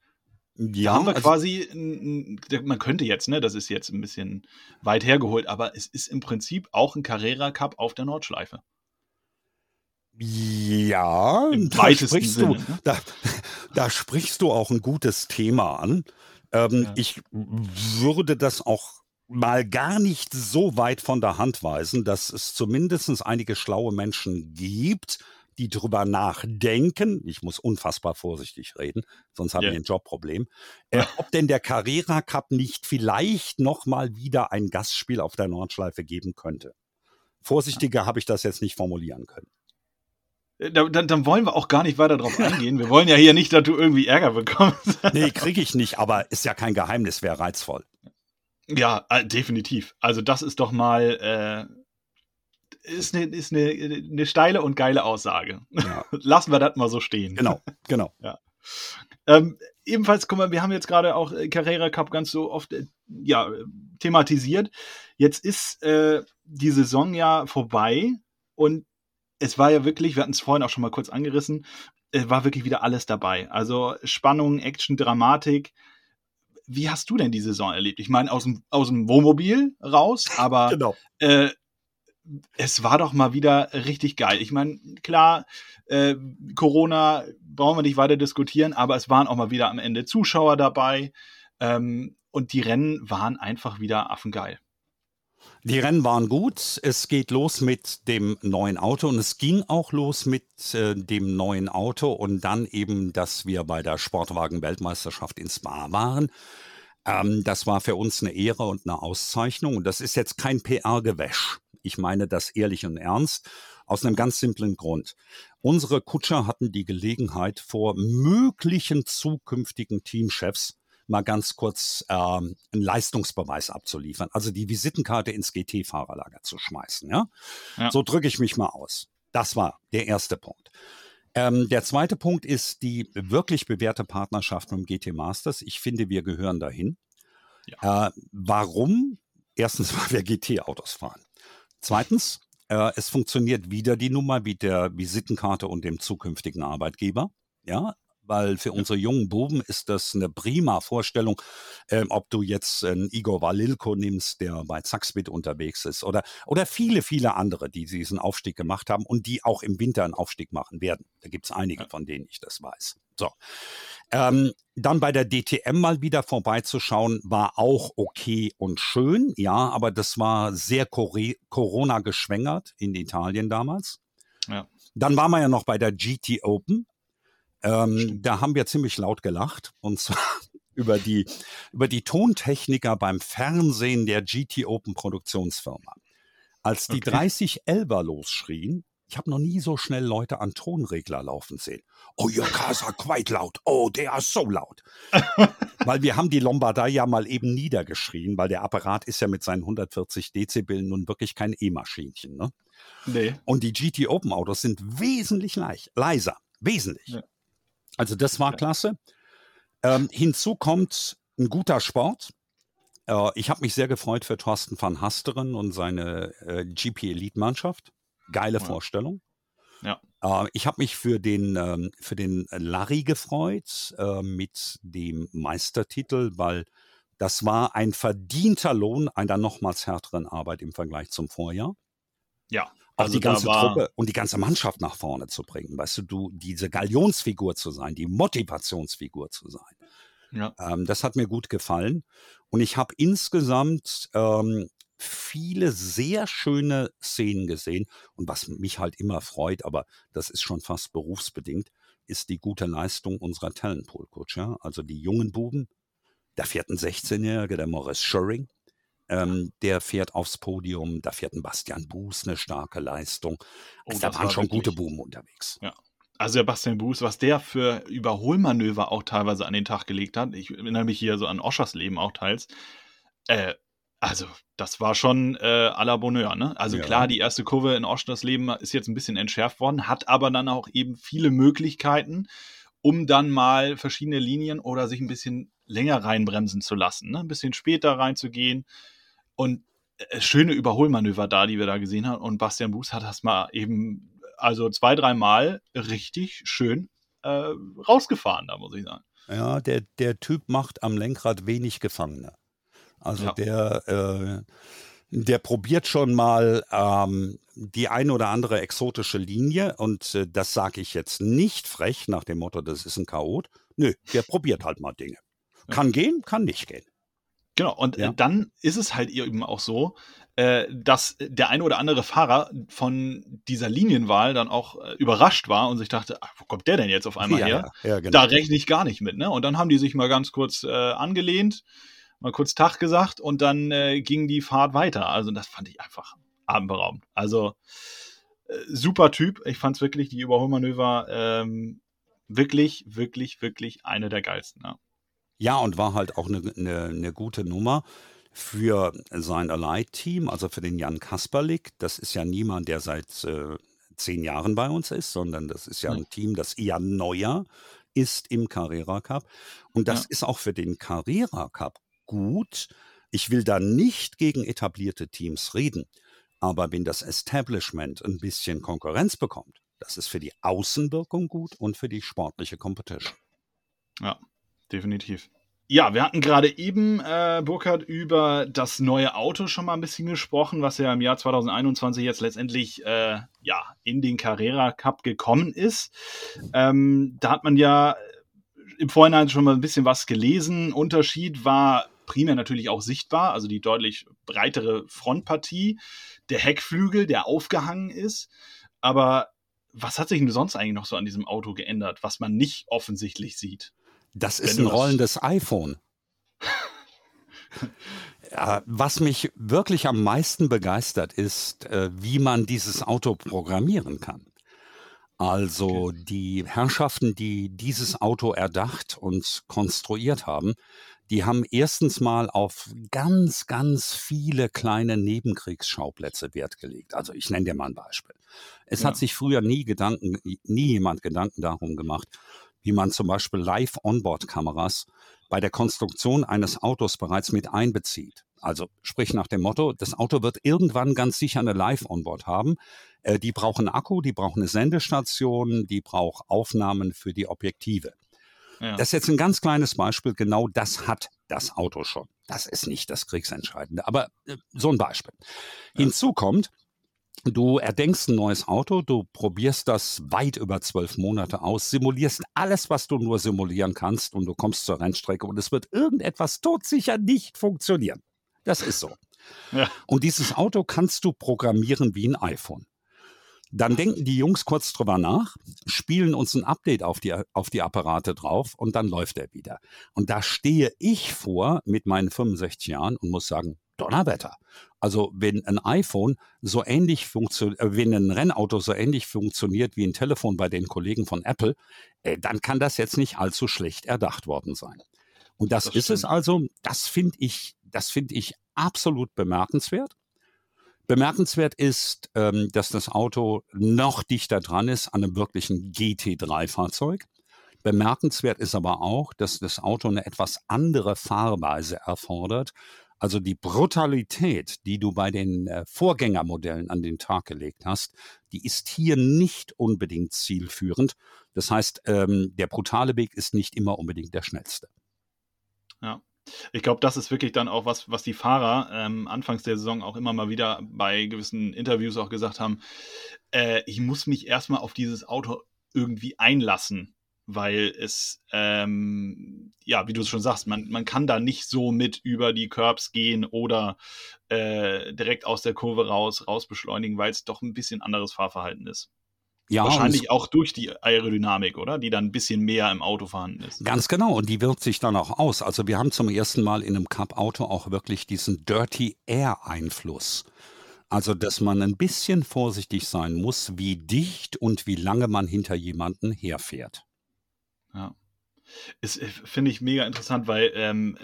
Ja, Da haben wir also- quasi, man könnte jetzt, ne, das ist jetzt ein bisschen weit hergeholt, aber es ist im Prinzip auch ein Carrera Cup auf der Nordschleife. Ja, Im da sprichst Sinne, du, ne? da, da sprichst du auch ein gutes Thema an. Ähm, Ja. Ich würde das auch mal gar nicht so weit von der Hand weisen, dass es zumindest einige schlaue Menschen gibt, die drüber nachdenken. Ich muss unfassbar vorsichtig reden, sonst haben Ja. wir ein Jobproblem. Äh, ob denn der Carrera Cup nicht vielleicht noch mal wieder ein Gastspiel auf der Nordschleife geben könnte. Vorsichtiger habe ich das jetzt nicht formulieren können. dann, dann, wollen wir auch gar nicht weiter drauf eingehen. Wir wollen ja hier nicht, dass du irgendwie Ärger bekommst. nee, kriege ich nicht, aber ist ja kein Geheimnis, wäre reizvoll. Ja, äh, definitiv. Also das ist doch mal äh, ist eine ist eine, eine steile und geile Aussage. Ja. Lassen wir das mal so stehen. Genau, genau. ja. Ähm, ebenfalls, guck mal, wir haben jetzt gerade auch äh, Carrera Cup ganz so oft äh, ja, thematisiert. Jetzt ist äh, die Saison ja vorbei und es war ja wirklich, wir hatten es vorhin auch schon mal kurz angerissen, es war wirklich wieder alles dabei. Also Spannung, Action, Dramatik. Wie hast du denn die Saison erlebt? Ich meine, aus dem, aus dem Wohnmobil raus, aber genau. äh, es war doch mal wieder richtig geil. Ich meine, klar, äh, Corona brauchen wir nicht weiter diskutieren, aber es waren auch mal wieder am Ende Zuschauer dabei ähm, und die Rennen waren einfach wieder affengeil. Die Rennen waren gut. Es geht los mit dem neuen Auto und es ging auch los mit äh, dem neuen Auto und dann eben, dass wir bei der Sportwagen-Weltmeisterschaft in Spa waren. Ähm, das war für uns eine Ehre und eine Auszeichnung. Und das ist jetzt kein PR-Gewäsch. Ich meine das ehrlich und ernst. Aus einem ganz simplen Grund. Unsere Kutscher hatten die Gelegenheit, vor möglichen zukünftigen Teamchefs mal ganz kurz ähm, einen Leistungsbeweis abzuliefern, also die Visitenkarte ins GT-Fahrerlager zu schmeißen. Ja? ja. So drücke ich mich mal aus. Das war der erste Punkt. Ähm, der zweite Punkt ist die wirklich bewährte Partnerschaft mit dem GT Masters. Ich finde, wir gehören dahin. Ja. Äh, warum? Erstens, weil wir GT-Autos fahren. Zweitens, äh, es funktioniert wieder die Nummer mit der Visitenkarte und dem zukünftigen Arbeitgeber. Ja, weil für unsere jungen Buben ist das eine prima Vorstellung, ähm, ob du jetzt einen Igor Walilko nimmst, der bei Zaxbit unterwegs ist oder, oder viele, viele andere, die diesen Aufstieg gemacht haben und die auch im Winter einen Aufstieg machen werden. Da gibt es einige, von denen ich das weiß. So. Ähm, dann bei der DTM mal wieder vorbeizuschauen, war auch okay und schön, ja, aber das war sehr Corona geschwängert in Italien damals. Ja. Dann waren wir ja noch bei der GT Open. Ähm, da haben wir ziemlich laut gelacht und zwar über die, über die Tontechniker beim Fernsehen der GT Open Produktionsfirma. Als die okay. 30 Elber losschrien, ich habe noch nie so schnell Leute an Tonregler laufen sehen. Oh, your cars are quite loud. Oh, they are so loud. weil wir haben die Lombardei ja mal eben niedergeschrien, weil der Apparat ist ja mit seinen 140 Dezibel nun wirklich kein E-Maschinchen. Ne? Nee. Und die GT Open Autos sind wesentlich leicht, leiser. Wesentlich. Ja. Also das war klasse. Ähm, hinzu kommt ein guter Sport. Äh, ich habe mich sehr gefreut für Thorsten van Hasteren und seine äh, GP Elite Mannschaft. Geile ja. Vorstellung. Ja. Äh, ich habe mich für den, ähm, für den Larry gefreut äh, mit dem Meistertitel, weil das war ein verdienter Lohn einer nochmals härteren Arbeit im Vergleich zum Vorjahr. Ja auch also die ganze Truppe und die ganze Mannschaft nach vorne zu bringen. Weißt du, du diese Galionsfigur zu sein, die Motivationsfigur zu sein. Ja. Ähm, das hat mir gut gefallen. Und ich habe insgesamt ähm, viele sehr schöne Szenen gesehen. Und was mich halt immer freut, aber das ist schon fast berufsbedingt, ist die gute Leistung unserer Talentpool-Kutscher, also die jungen Buben. Der vierten 16-Jährige, der Morris Schöring, ähm, der fährt aufs Podium, da fährt ein Bastian Buß eine starke Leistung. Oh, also, da waren war schon wirklich, gute Buben unterwegs. Ja. Also der Bastian Buß, was der für Überholmanöver auch teilweise an den Tag gelegt hat, ich erinnere mich hier so an Oschers Leben auch teils, äh, also, das war schon äh, à la Bonheur, ne? Also ja. klar, die erste Kurve in Oschers Leben ist jetzt ein bisschen entschärft worden, hat aber dann auch eben viele Möglichkeiten, um dann mal verschiedene Linien oder sich ein bisschen länger reinbremsen zu lassen, ne? Ein bisschen später reinzugehen. Und äh, schöne Überholmanöver da, die wir da gesehen haben. Und Bastian Buß hat das mal eben, also zwei, dreimal richtig schön äh, rausgefahren, da muss ich sagen. Ja, der, der Typ macht am Lenkrad wenig Gefangene. Also ja. der, äh, der probiert schon mal ähm, die eine oder andere exotische Linie und äh, das sage ich jetzt nicht frech nach dem Motto, das ist ein Chaot. Nö, der probiert halt mal Dinge. Kann ja. gehen, kann nicht gehen. Genau, und äh, ja. dann ist es halt eben auch so, äh, dass der eine oder andere Fahrer von dieser Linienwahl dann auch äh, überrascht war und sich dachte, ach, wo kommt der denn jetzt auf einmal ja, her? Ja, genau. Da rechne ich gar nicht mit. Ne? Und dann haben die sich mal ganz kurz äh, angelehnt, mal kurz Tag gesagt und dann äh, ging die Fahrt weiter. Also das fand ich einfach atemberaubend. Also Äh, super Typ. Ich fand es wirklich, die Überholmanöver, ähm, wirklich, wirklich, wirklich eine der geilsten. Ja, ja und war halt auch eine ne, ne gute Nummer für sein Allied-Team, also für den Jan Kasperlik. Das ist ja niemand, der seit äh, zehn Jahren bei uns ist, sondern das ist ja ein Team, das eher neuer ist im Carrera Cup. Und das ja. ist auch für den Carrera Cup gut. Ich will da nicht gegen etablierte Teams reden, aber wenn das Establishment ein bisschen Konkurrenz bekommt, das ist für die Außenwirkung gut und für die sportliche Competition. Ja, definitiv. Ja, wir hatten gerade eben, äh, Burkhard, über das neue Auto schon mal ein bisschen gesprochen, was ja im Jahr 2021 jetzt letztendlich äh, ja, in den Carrera Cup gekommen ist. Ähm, da hat man ja im Vorhinein schon mal ein bisschen was gelesen. Unterschied war primär natürlich auch sichtbar, also die deutlich breitere Frontpartie, der Heckflügel, der aufgehangen ist. Aber was hat sich denn sonst eigentlich noch so an diesem Auto geändert, was man nicht offensichtlich sieht? Das ist ein rollendes iPhone. Was mich wirklich am meisten begeistert, ist, äh, wie man dieses Auto programmieren kann. Also okay. die Herrschaften, die dieses Auto erdacht und konstruiert haben, die haben erstens mal auf ganz, ganz viele kleine Nebenkriegsschauplätze Wert gelegt. Also ich nenne dir mal ein Beispiel. Es ja. hat sich früher nie Gedanken, nie jemand Gedanken darum gemacht, wie man zum Beispiel Live-Onboard-Kameras bei der Konstruktion eines Autos bereits mit einbezieht. Also sprich nach dem Motto, das Auto wird irgendwann ganz sicher eine Live-Onboard haben. Äh, die brauchen Akku, die brauchen eine Sendestation, die braucht Aufnahmen für die Objektive. Ja. Das ist jetzt ein ganz kleines Beispiel. Genau das hat das Auto schon. Das ist nicht das Kriegsentscheidende, aber äh, so ein Beispiel. Ja. Hinzu kommt, Du erdenkst ein neues Auto, du probierst das weit über zwölf Monate aus, simulierst alles, was du nur simulieren kannst und du kommst zur Rennstrecke und es wird irgendetwas todsicher nicht funktionieren. Das ist so. Ja. Und dieses Auto kannst du programmieren wie ein iPhone. Dann denken die Jungs kurz drüber nach, spielen uns ein Update auf die, auf die Apparate drauf und dann läuft er wieder. Und da stehe ich vor mit meinen 65 Jahren und muss sagen, Donnerwetter. Also wenn ein iPhone so ähnlich funktioniert, äh, wenn ein Rennauto so ähnlich funktioniert wie ein Telefon bei den Kollegen von Apple, äh, dann kann das jetzt nicht allzu schlecht erdacht worden sein. Und das, das ist stimmt. es also, das finde ich, das finde ich absolut bemerkenswert. Bemerkenswert ist, ähm, dass das Auto noch dichter dran ist an einem wirklichen GT3-Fahrzeug. Bemerkenswert ist aber auch, dass das Auto eine etwas andere Fahrweise erfordert also die Brutalität, die du bei den äh, Vorgängermodellen an den Tag gelegt hast, die ist hier nicht unbedingt zielführend. Das heißt, ähm, der brutale Weg ist nicht immer unbedingt der schnellste. Ich glaube, das ist wirklich dann auch was, was die Fahrer ähm, anfangs der Saison auch immer mal wieder bei gewissen Interviews auch gesagt haben. Äh, ich muss mich erstmal auf dieses Auto irgendwie einlassen weil es, ähm, ja, wie du es schon sagst, man, man kann da nicht so mit über die Curbs gehen oder äh, direkt aus der Kurve raus, raus beschleunigen, weil es doch ein bisschen anderes Fahrverhalten ist. Ja, Wahrscheinlich auch durch die Aerodynamik, oder? Die dann ein bisschen mehr im Auto vorhanden ist. Ganz genau. Und die wirkt sich dann auch aus. Also wir haben zum ersten Mal in einem Cup-Auto auch wirklich diesen Dirty Air-Einfluss. Also, dass man ein bisschen vorsichtig sein muss, wie dicht und wie lange man hinter jemanden herfährt. Ja. Ist, äh, finde ich mega interessant, weil, ähm,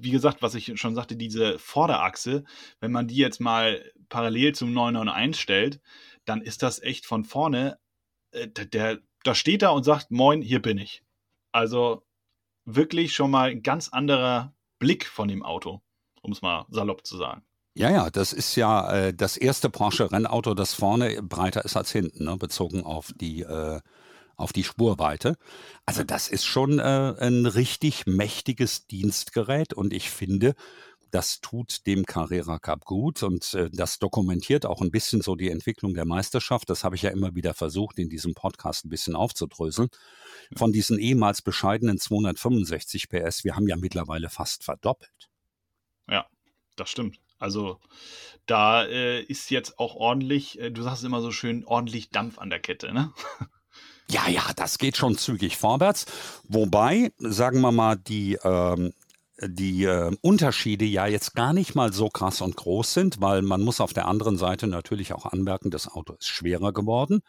wie gesagt, was ich schon sagte, diese Vorderachse, wenn man die jetzt mal parallel zum 991 stellt, dann ist das echt von vorne, äh, der, da steht er und sagt, moin, hier bin ich. Also wirklich schon mal ein ganz anderer Blick von dem Auto, um es mal salopp zu sagen. Ja, ja, das ist ja äh, das erste Porsche-Rennauto, das vorne breiter ist als hinten, ne, bezogen auf die äh, auf die Spurweite. Also das ist schon äh, ein richtig mächtiges Dienstgerät und ich finde, das tut dem Carrera Cup gut und äh, das dokumentiert auch ein bisschen so die Entwicklung der Meisterschaft. Das habe ich ja immer wieder versucht, in diesem Podcast ein bisschen aufzudröseln. Von diesen ehemals bescheidenen 265 PS, wir haben ja mittlerweile fast verdoppelt. Ja, das stimmt. Also da äh, ist jetzt auch ordentlich, äh, du sagst immer so schön, ordentlich Dampf an der Kette, ne? Ja, ja, das geht schon zügig vorwärts. Wobei, sagen wir mal, die, ähm, die äh, Unterschiede ja jetzt gar nicht mal so krass und groß sind, weil man muss auf der anderen Seite natürlich auch anmerken, das Auto ist schwerer geworden.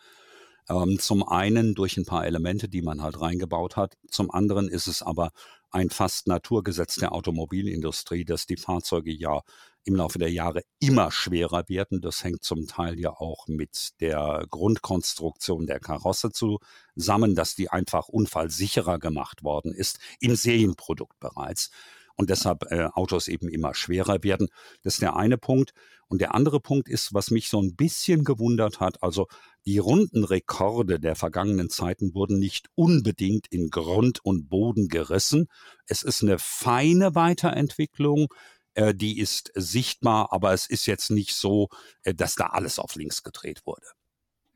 Ähm, zum einen durch ein paar Elemente, die man halt reingebaut hat. Zum anderen ist es aber ein fast Naturgesetz der Automobilindustrie, dass die Fahrzeuge ja im Laufe der Jahre immer schwerer werden. Das hängt zum Teil ja auch mit der Grundkonstruktion der Karosse zusammen, dass die einfach unfallsicherer gemacht worden ist, im Serienprodukt bereits. Und deshalb äh, Autos eben immer schwerer werden. Das ist der eine Punkt. Und der andere Punkt ist, was mich so ein bisschen gewundert hat, also die runden Rekorde der vergangenen Zeiten wurden nicht unbedingt in Grund und Boden gerissen. Es ist eine feine Weiterentwicklung, äh, die ist sichtbar, aber es ist jetzt nicht so, äh, dass da alles auf links gedreht wurde.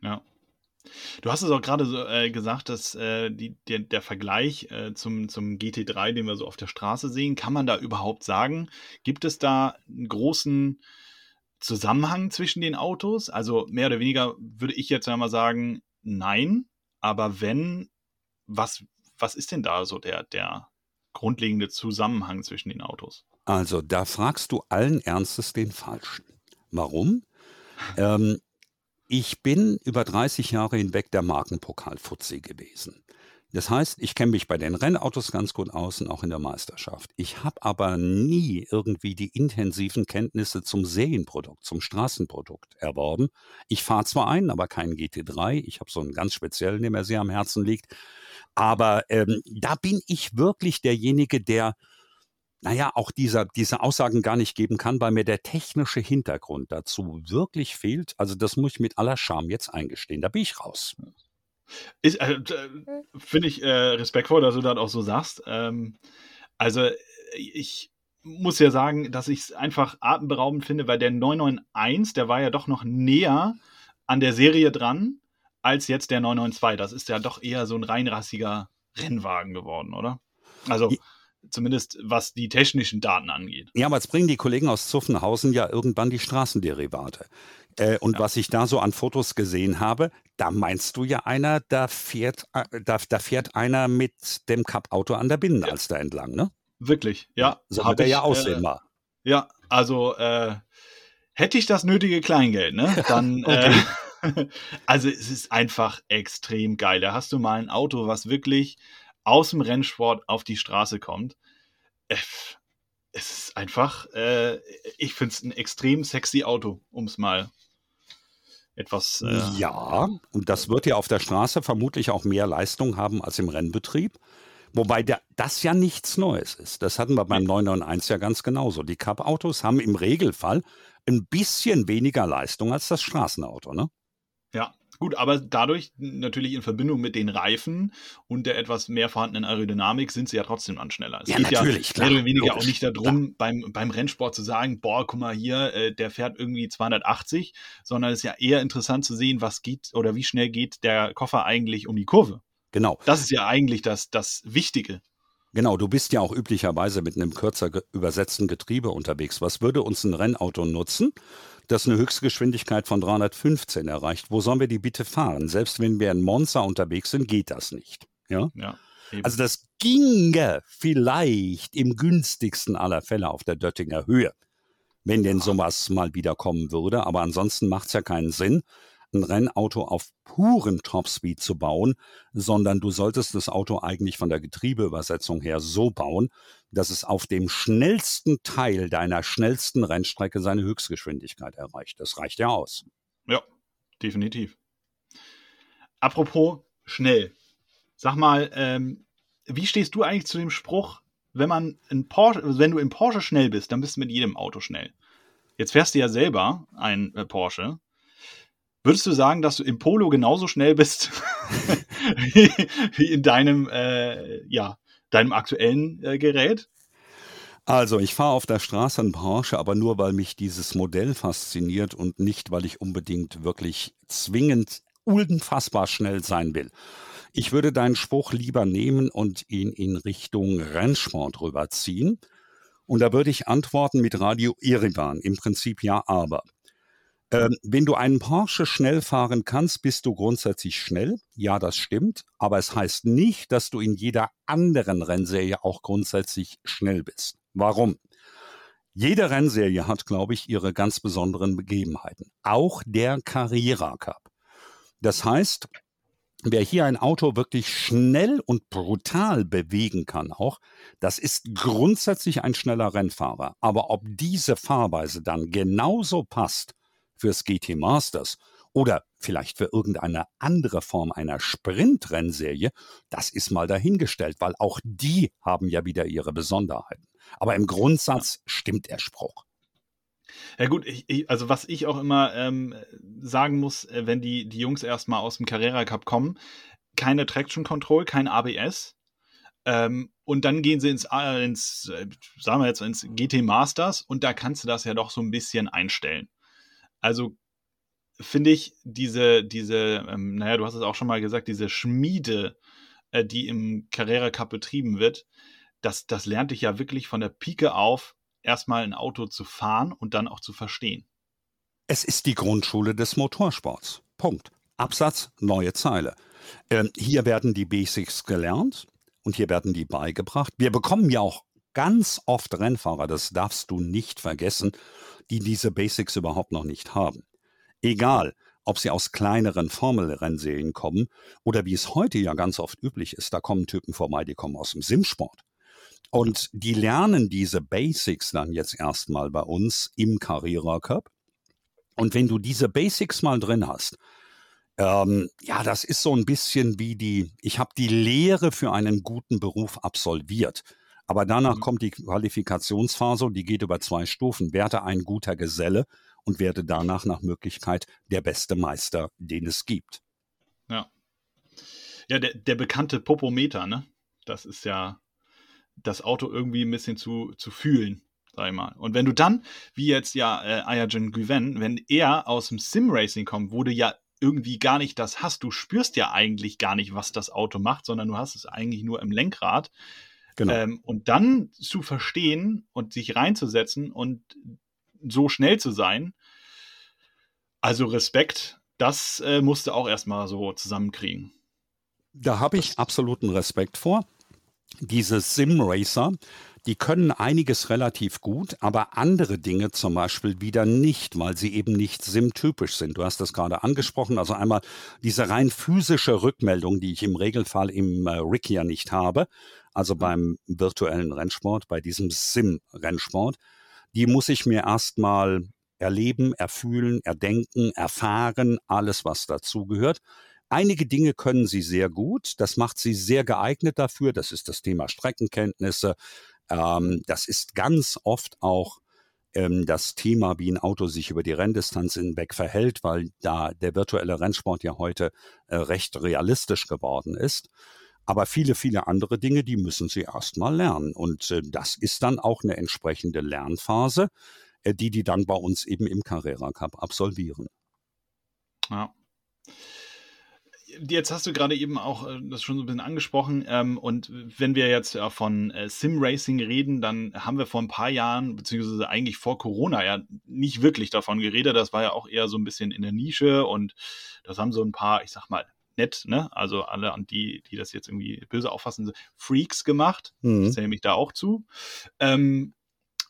Ja. Du hast es auch gerade so, äh, gesagt, dass äh, die, der, der Vergleich äh, zum, zum GT3, den wir so auf der Straße sehen, kann man da überhaupt sagen? Gibt es da einen großen Zusammenhang zwischen den Autos? Also mehr oder weniger würde ich jetzt einmal sagen, nein. Aber wenn, was, was ist denn da so der, der grundlegende Zusammenhang zwischen den Autos? Also, da fragst du allen Ernstes den Falschen. Warum? Ähm, ich bin über 30 Jahre hinweg der Markenpokal-Fuzzi gewesen. Das heißt, ich kenne mich bei den Rennautos ganz gut aus und auch in der Meisterschaft. Ich habe aber nie irgendwie die intensiven Kenntnisse zum Serienprodukt, zum Straßenprodukt erworben. Ich fahre zwar einen, aber keinen GT3. Ich habe so einen ganz speziellen, der mir sehr am Herzen liegt. Aber ähm, da bin ich wirklich derjenige, der naja, auch dieser, diese Aussagen gar nicht geben kann, weil mir der technische Hintergrund dazu wirklich fehlt. Also das muss ich mit aller Scham jetzt eingestehen. Da bin ich raus. Ist, äh, Finde ich äh, respektvoll, dass du das auch so sagst. Ähm, also ich muss ja sagen, dass ich es einfach atemberaubend finde, weil der 991, der war ja doch noch näher an der Serie dran als jetzt der 992. Das ist ja doch eher so ein reinrassiger Rennwagen geworden, oder? Also zumindest was die technischen Daten angeht. Ja, aber jetzt bringen die Kollegen aus Zuffenhausen ja irgendwann die Straßenderivate. Äh, und ja. was ich da so an Fotos gesehen habe, da meinst du ja einer, da fährt, äh, da, da fährt einer mit dem Cup-Auto an der Binnenalster ja. entlang, ne? Wirklich, ja. So wird er ja aussehen äh, mal. Ja, also äh, hätte ich das nötige Kleingeld, ne? Dann. Äh, also es ist einfach extrem geil. Da hast du mal ein Auto, was wirklich aus dem Rennsport auf die Straße kommt. Äh, es ist einfach, äh, ich finde es ein extrem sexy Auto, um es mal etwas. Äh, ja, und das wird ja auf der Straße vermutlich auch mehr Leistung haben als im Rennbetrieb. Wobei der, das ja nichts Neues ist. Das hatten wir beim 991 ja ganz genauso. Die Cup-Autos haben im Regelfall ein bisschen weniger Leistung als das Straßenauto, ne? Gut, aber dadurch natürlich in Verbindung mit den Reifen und der etwas mehr vorhandenen Aerodynamik sind sie ja trotzdem dann schneller. Es ja, geht natürlich, ja mehr oder weniger logisch, auch nicht darum, beim, beim Rennsport zu sagen, boah, guck mal hier, äh, der fährt irgendwie 280, sondern es ist ja eher interessant zu sehen, was geht oder wie schnell geht der Koffer eigentlich um die Kurve. Genau. Das ist ja eigentlich das, das Wichtige. Genau, du bist ja auch üblicherweise mit einem kürzer übersetzten Getriebe unterwegs. Was würde uns ein Rennauto nutzen? Das eine Höchstgeschwindigkeit von 315 erreicht. Wo sollen wir die bitte fahren? Selbst wenn wir in Monza unterwegs sind, geht das nicht. Ja. ja also das ginge vielleicht im günstigsten aller Fälle auf der Döttinger Höhe, wenn denn sowas mal wieder kommen würde. Aber ansonsten macht es ja keinen Sinn, ein Rennauto auf puren Topspeed zu bauen, sondern du solltest das Auto eigentlich von der Getriebeübersetzung her so bauen, dass es auf dem schnellsten Teil deiner schnellsten Rennstrecke seine Höchstgeschwindigkeit erreicht. Das reicht ja aus. Ja, definitiv. Apropos schnell. Sag mal, ähm, wie stehst du eigentlich zu dem Spruch, wenn man in Porsche, wenn du im Porsche schnell bist, dann bist du mit jedem Auto schnell. Jetzt fährst du ja selber ein äh, Porsche. Würdest du sagen, dass du im Polo genauso schnell bist wie in deinem, äh, ja, deinem aktuellen äh, Gerät? Also, ich fahre auf der Straße einen Porsche, aber nur, weil mich dieses Modell fasziniert und nicht, weil ich unbedingt wirklich zwingend unfassbar schnell sein will. Ich würde deinen Spruch lieber nehmen und ihn in Richtung Rennsport rüberziehen. Und da würde ich antworten mit Radio Irivan. Im Prinzip ja, aber. Ähm, wenn du einen Porsche schnell fahren kannst, bist du grundsätzlich schnell. Ja, das stimmt. Aber es heißt nicht, dass du in jeder anderen Rennserie auch grundsätzlich schnell bist. Warum? Jede Rennserie hat, glaube ich, ihre ganz besonderen Begebenheiten. Auch der Carrera Cup. Das heißt, wer hier ein Auto wirklich schnell und brutal bewegen kann auch, das ist grundsätzlich ein schneller Rennfahrer. Aber ob diese Fahrweise dann genauso passt fürs GT Masters oder vielleicht für irgendeine andere Form einer Sprintrennserie, das ist mal dahingestellt, weil auch die haben ja wieder ihre Besonderheiten. Aber im Grundsatz stimmt der Spruch. Ja gut, ich, ich, also was ich auch immer ähm, sagen muss, äh, wenn die, die Jungs erstmal aus dem Carrera Cup kommen, keine Traction Control, kein ABS. Ähm, und dann gehen sie ins, äh, ins, äh, sagen wir jetzt, ins GT Masters und da kannst du das ja doch so ein bisschen einstellen. Also finde ich diese, diese, ähm, naja, du hast es auch schon mal gesagt, diese Schmiede, äh, die im Carrera Cup betrieben wird, das, das lernt dich ja wirklich von der Pike auf, erstmal ein Auto zu fahren und dann auch zu verstehen. Es ist die Grundschule des Motorsports. Punkt. Absatz, neue Zeile. Ähm, hier werden die Basics gelernt und hier werden die beigebracht. Wir bekommen ja auch ganz oft Rennfahrer, das darfst du nicht vergessen, die diese Basics überhaupt noch nicht haben. Egal, ob sie aus kleineren Formelrennserien kommen oder wie es heute ja ganz oft üblich ist, da kommen Typen vorbei, die kommen aus dem Simsport. Und die lernen diese Basics dann jetzt erstmal bei uns im Carrera Cup. Und wenn du diese Basics mal drin hast, ähm, ja, das ist so ein bisschen wie die, ich habe die Lehre für einen guten Beruf absolviert. Aber danach mhm. kommt die Qualifikationsphase und die geht über zwei Stufen. Werde ein guter Geselle und werde danach nach Möglichkeit der beste Meister, den es gibt. Ja. Ja, der, der bekannte Popometer, ne? Das ist ja das Auto irgendwie ein bisschen zu, zu fühlen, sag ich mal. Und wenn du dann, wie jetzt ja äh, Ayajan Guven, wenn er aus dem Sim-Racing kommt, wo du ja irgendwie gar nicht das hast, du spürst ja eigentlich gar nicht, was das Auto macht, sondern du hast es eigentlich nur im Lenkrad. Genau. Ähm, und dann zu verstehen und sich reinzusetzen und so schnell zu sein, also Respekt, das äh, musste auch erstmal so zusammenkriegen. Da habe ich absoluten Respekt vor diese Sim-Racer, die können einiges relativ gut, aber andere Dinge zum Beispiel wieder nicht, weil sie eben nicht sim-typisch sind. Du hast das gerade angesprochen. Also einmal diese rein physische Rückmeldung, die ich im Regelfall im äh, Rig ja nicht habe, also beim virtuellen Rennsport, bei diesem Sim-Rennsport, die muss ich mir erstmal erleben, erfühlen, erdenken, erfahren, alles was dazugehört. Einige Dinge können sie sehr gut. Das macht sie sehr geeignet dafür. Das ist das Thema Streckenkenntnisse. Ähm, das ist ganz oft auch ähm, das Thema, wie ein Auto sich über die Renndistanz hinweg verhält, weil da der virtuelle Rennsport ja heute äh, recht realistisch geworden ist. Aber viele, viele andere Dinge, die müssen sie erst mal lernen. Und äh, das ist dann auch eine entsprechende Lernphase, äh, die die dann bei uns eben im Carrera Cup absolvieren. Ja jetzt hast du gerade eben auch äh, das schon so ein bisschen angesprochen. Ähm, und wenn wir jetzt ja von Sim-Racing reden, dann haben wir vor ein paar Jahren, beziehungsweise eigentlich vor Corona ja nicht wirklich davon geredet. Das war ja auch eher so ein bisschen in der Nische und das haben so ein paar, ich sag mal, nett, ne? Also alle an die, die das jetzt irgendwie böse auffassen, Freaks gemacht. Mhm. Ich zähle mich da auch zu. Ähm,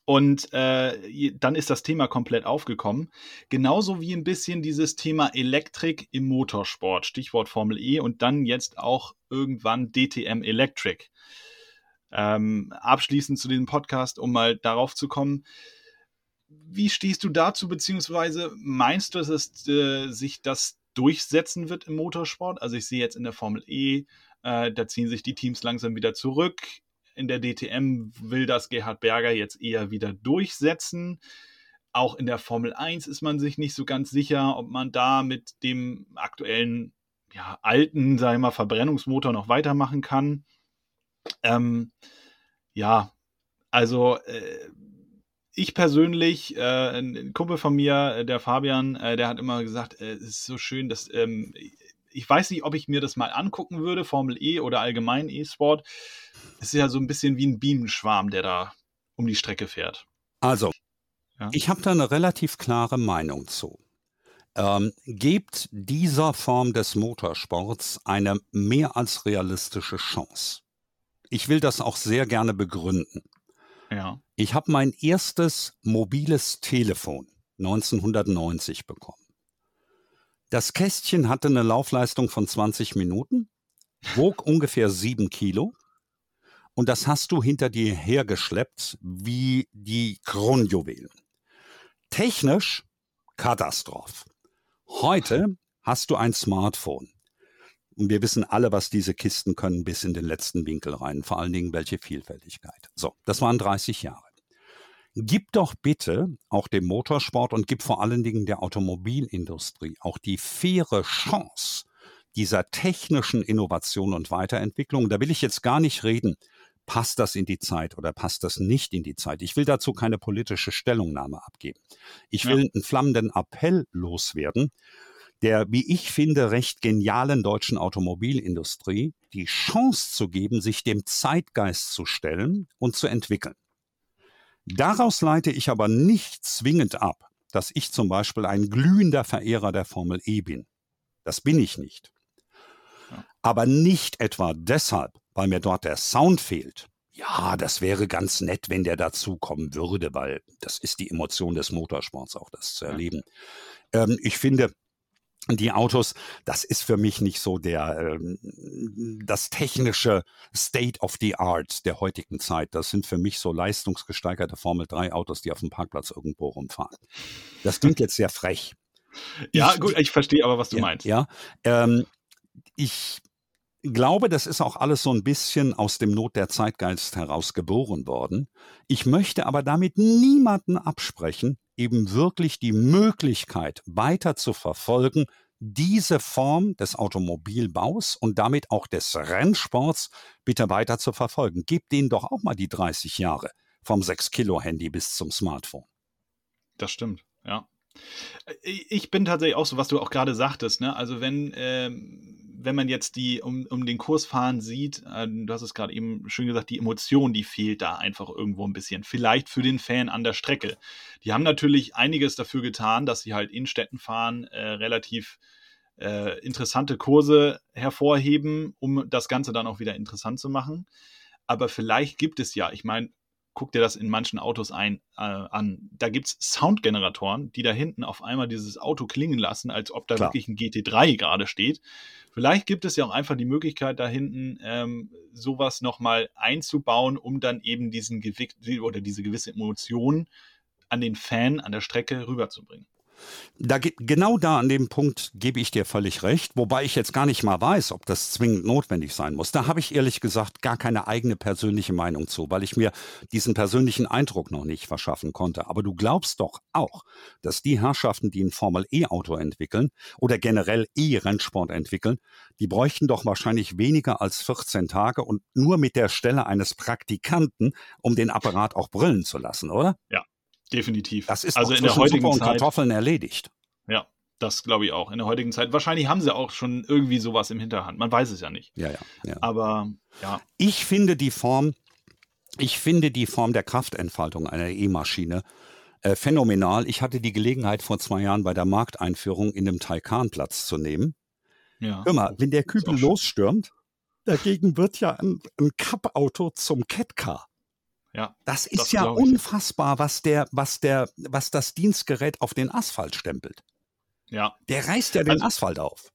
und äh, dann ist das Thema komplett aufgekommen. Genauso wie ein bisschen dieses Thema Elektrik im Motorsport, Stichwort Formel E und dann jetzt auch irgendwann DTM Electric. Ähm, abschließend zu diesem Podcast, um mal darauf zu kommen. Wie stehst du dazu, beziehungsweise meinst du, dass es, äh, sich das durchsetzen wird im Motorsport? Also ich sehe jetzt in der Formel E, äh, da ziehen sich die Teams langsam wieder zurück in der DTM will das Gerhard Berger jetzt eher wieder durchsetzen. Auch in der Formel 1 ist man sich nicht so ganz sicher, ob man da mit dem aktuellen, ja, alten, sagen wir mal, Verbrennungsmotor noch weitermachen kann. Ähm, ja, also äh, ich persönlich, äh, ein Kumpel von mir, äh, der Fabian, äh, der hat immer gesagt, äh, es ist so schön, dass ähm, ich weiß nicht, ob ich mir das mal angucken würde, Formel E oder allgemein E-Sport. Es ist ja so ein bisschen wie ein Bienenschwarm, der da um die Strecke fährt. Also, ja? ich habe da eine relativ klare Meinung zu. ähm, gebt dieser Form des Motorsports eine mehr als realistische Chance. Ich will das auch sehr gerne begründen. Ja. Ich habe mein erstes mobiles Telefon 1990 bekommen. Das Kästchen hatte eine Laufleistung von 20 Minuten, wog ungefähr 7 Kilo und das hast du hinter dir hergeschleppt wie die Kronjuwelen. Technisch Katastroph. Heute hast du ein Smartphone. Und wir wissen alle, was diese Kisten können bis in den letzten Winkel rein. Vor allen Dingen welche Vielfältigkeit. So, das waren 30 Jahre. Gib doch bitte auch dem Motorsport und gib vor allen Dingen der Automobilindustrie auch die faire Chance dieser technischen Innovation und Weiterentwicklung. Da will ich jetzt gar nicht reden, passt das in die Zeit oder passt das nicht in die Zeit. Ich will dazu keine politische Stellungnahme abgeben. Ich will ja. einen flammenden Appell loswerden, der, wie ich finde, recht genialen deutschen Automobilindustrie die Chance zu geben, sich dem Zeitgeist zu stellen und zu entwickeln. Daraus leite ich aber nicht zwingend ab, dass ich zum Beispiel ein glühender Verehrer der Formel E bin. Das bin ich nicht. Aber nicht etwa deshalb, weil mir dort der Sound fehlt. Ja, das wäre ganz nett, wenn der dazukommen würde, weil das ist die Emotion des Motorsports auch, das zu erleben. Ähm, ich finde, die Autos, das ist für mich nicht so der ähm, das technische State of the Art der heutigen Zeit. Das sind für mich so leistungsgesteigerte Formel 3 Autos, die auf dem Parkplatz irgendwo rumfahren. Das klingt jetzt sehr frech. Ja, ich, gut, ich verstehe aber, was du ja, meinst. Ja, ähm, ich glaube, das ist auch alles so ein bisschen aus dem Not der Zeitgeist heraus geboren worden. Ich möchte aber damit niemanden absprechen, eben wirklich die Möglichkeit weiter zu verfolgen, diese Form des Automobilbaus und damit auch des Rennsports bitte weiter zu verfolgen. Gebt denen doch auch mal die 30 Jahre vom 6-Kilo-Handy bis zum Smartphone. Das stimmt, ja. Ich bin tatsächlich auch so, was du auch gerade sagtest, ne? Also wenn, ähm, wenn man jetzt die um, um den Kurs fahren sieht, äh, du hast es gerade eben schön gesagt, die Emotion, die fehlt da einfach irgendwo ein bisschen. Vielleicht für den Fan an der Strecke. Die haben natürlich einiges dafür getan, dass sie halt in Städten fahren, äh, relativ äh, interessante Kurse hervorheben, um das Ganze dann auch wieder interessant zu machen. Aber vielleicht gibt es ja, ich meine, guck dir das in manchen Autos ein, äh, an. Da gibt es Soundgeneratoren, die da hinten auf einmal dieses Auto klingen lassen, als ob da Klar. wirklich ein GT3 gerade steht. Vielleicht gibt es ja auch einfach die Möglichkeit, da hinten ähm, sowas nochmal einzubauen, um dann eben diesen Gewicht oder diese gewisse Emotion an den Fan an der Strecke rüberzubringen. Da, genau da an dem Punkt gebe ich dir völlig recht, wobei ich jetzt gar nicht mal weiß, ob das zwingend notwendig sein muss. Da habe ich ehrlich gesagt gar keine eigene persönliche Meinung zu, weil ich mir diesen persönlichen Eindruck noch nicht verschaffen konnte. Aber du glaubst doch auch, dass die Herrschaften, die ein Formel-E-Auto entwickeln oder generell E-Rennsport entwickeln, die bräuchten doch wahrscheinlich weniger als 14 Tage und nur mit der Stelle eines Praktikanten, um den Apparat auch brillen zu lassen, oder? Ja, Definitiv. Das ist also in der heutigen Suppe Zeit, Kartoffeln erledigt. Ja, das glaube ich auch. In der heutigen Zeit. Wahrscheinlich haben sie auch schon irgendwie sowas im Hinterhand. Man weiß es ja nicht. Ja, ja. ja. Aber ja. Ich finde die Form, ich finde die Form der Kraftentfaltung einer E-Maschine äh, phänomenal. Ich hatte die Gelegenheit vor zwei Jahren bei der Markteinführung in dem Taycan Platz zu nehmen. Ja. Hör mal, wenn der Kübel losstürmt, dagegen wird ja ein, ein Cup-Auto zum Catcar. Ja, das ist das ja unfassbar, was der, was der, was das Dienstgerät auf den Asphalt stempelt. Ja. Der reißt ja den also, Asphalt auf.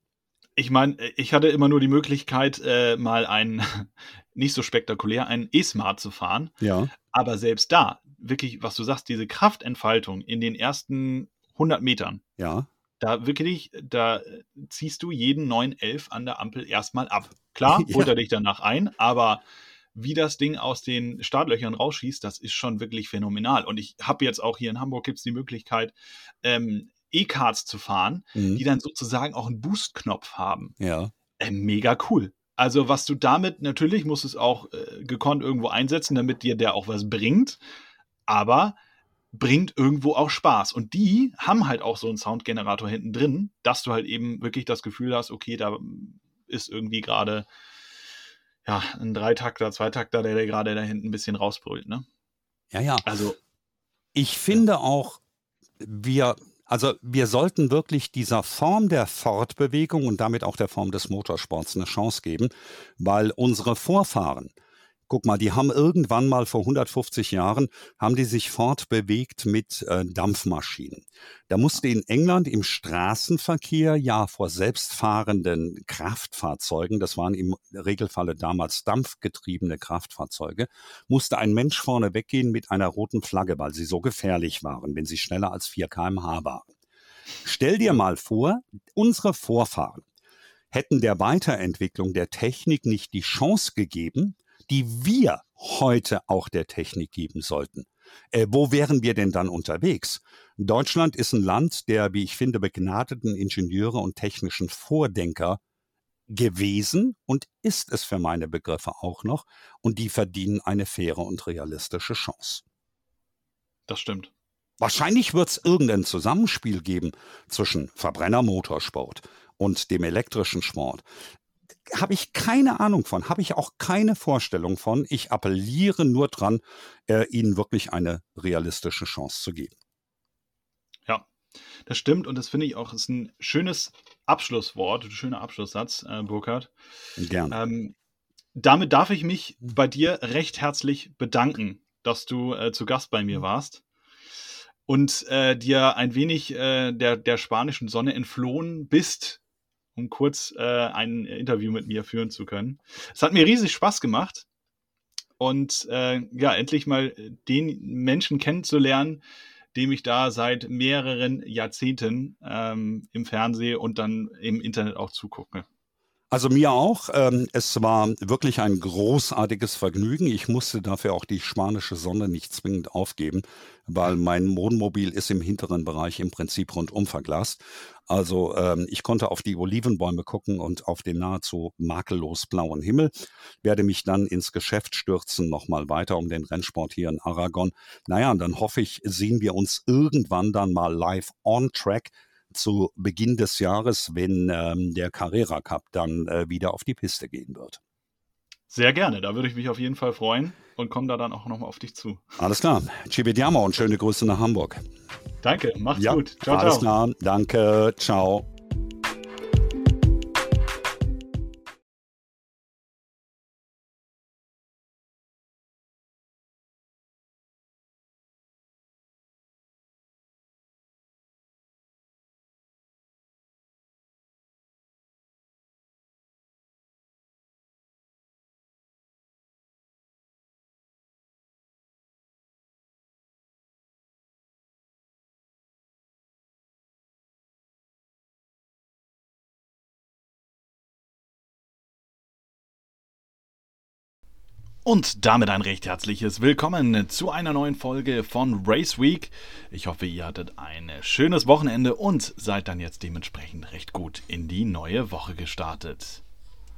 Ich meine, ich hatte immer nur die Möglichkeit, äh, mal einen, nicht so spektakulär, einen E-Smart zu fahren. Ja. Aber selbst da, wirklich, was du sagst, diese Kraftentfaltung in den ersten 100 Metern. Ja. Da wirklich, da ziehst du jeden 911 an der Ampel erstmal ab. Klar, holt ja. er dich danach ein, aber wie das Ding aus den Startlöchern rausschießt, das ist schon wirklich phänomenal. Und ich habe jetzt auch hier in Hamburg gibt es die Möglichkeit, ähm, E-Cards zu fahren, mhm. die dann sozusagen auch einen Boost-Knopf haben. Ja. Äh, mega cool. Also, was du damit, natürlich musst du es auch äh, gekonnt irgendwo einsetzen, damit dir der auch was bringt. Aber bringt irgendwo auch Spaß. Und die haben halt auch so einen Soundgenerator hinten drin, dass du halt eben wirklich das Gefühl hast, okay, da ist irgendwie gerade ja, ein Dreitakter, Zweitakter, der, der gerade da hinten ein bisschen rausbrüllt, ne? Ja, ja. Also. Ich finde ja. auch, wir, Also wir sollten wirklich dieser Form der Fortbewegung und damit auch der Form des Motorsports eine Chance geben, weil unsere Vorfahren, Guck mal, die haben irgendwann mal vor 150 Jahren, haben die sich fortbewegt mit äh, Dampfmaschinen. Da musste in England im Straßenverkehr ja vor selbstfahrenden Kraftfahrzeugen, das waren im Regelfalle damals dampfgetriebene Kraftfahrzeuge, musste ein Mensch vorne weggehen mit einer roten Flagge, weil sie so gefährlich waren, wenn sie schneller als 4 kmh waren. Stell dir mal vor, unsere Vorfahren hätten der Weiterentwicklung der Technik nicht die Chance gegeben, die wir heute auch der Technik geben sollten. Äh, wo wären wir denn dann unterwegs? Deutschland ist ein Land der, wie ich finde, begnadeten Ingenieure und technischen Vordenker gewesen und ist es für meine Begriffe auch noch. Und die verdienen eine faire und realistische Chance. Das stimmt. Wahrscheinlich wird es irgendein Zusammenspiel geben zwischen Verbrennermotorsport und dem elektrischen Sport habe ich keine Ahnung von, habe ich auch keine Vorstellung von. Ich appelliere nur dran, äh, ihnen wirklich eine realistische Chance zu geben. Ja, das stimmt und das finde ich auch ist ein schönes Abschlusswort, ein schöner Abschlusssatz, äh, Burkhard. Gerne. Ähm, damit darf ich mich bei dir recht herzlich bedanken, dass du äh, zu Gast bei mir warst und äh, dir ein wenig äh, der, der spanischen Sonne entflohen bist um kurz äh, ein Interview mit mir führen zu können. Es hat mir riesig Spaß gemacht und äh, ja, endlich mal den Menschen kennenzulernen, dem ich da seit mehreren Jahrzehnten ähm, im Fernsehen und dann im Internet auch zugucke. Also mir auch. Ähm, es war wirklich ein großartiges Vergnügen. Ich musste dafür auch die spanische Sonne nicht zwingend aufgeben, weil mein Wohnmobil ist im hinteren Bereich im Prinzip rundum verglast. Also ähm, ich konnte auf die Olivenbäume gucken und auf den nahezu makellos blauen Himmel. Werde mich dann ins Geschäft stürzen, nochmal weiter um den Rennsport hier in Aragon. Naja, und dann hoffe ich, sehen wir uns irgendwann dann mal live on track zu Beginn des Jahres, wenn ähm, der Carrera Cup dann äh, wieder auf die Piste gehen wird. Sehr gerne, da würde ich mich auf jeden Fall freuen und komme da dann auch nochmal auf dich zu. Alles klar. Ci vediamo und schöne Grüße nach Hamburg. Danke, macht's ja, gut. Ciao, alles ciao. klar, danke, ciao. Und damit ein recht herzliches Willkommen zu einer neuen Folge von Race Week. Ich hoffe, ihr hattet ein schönes Wochenende und seid dann jetzt dementsprechend recht gut in die neue Woche gestartet.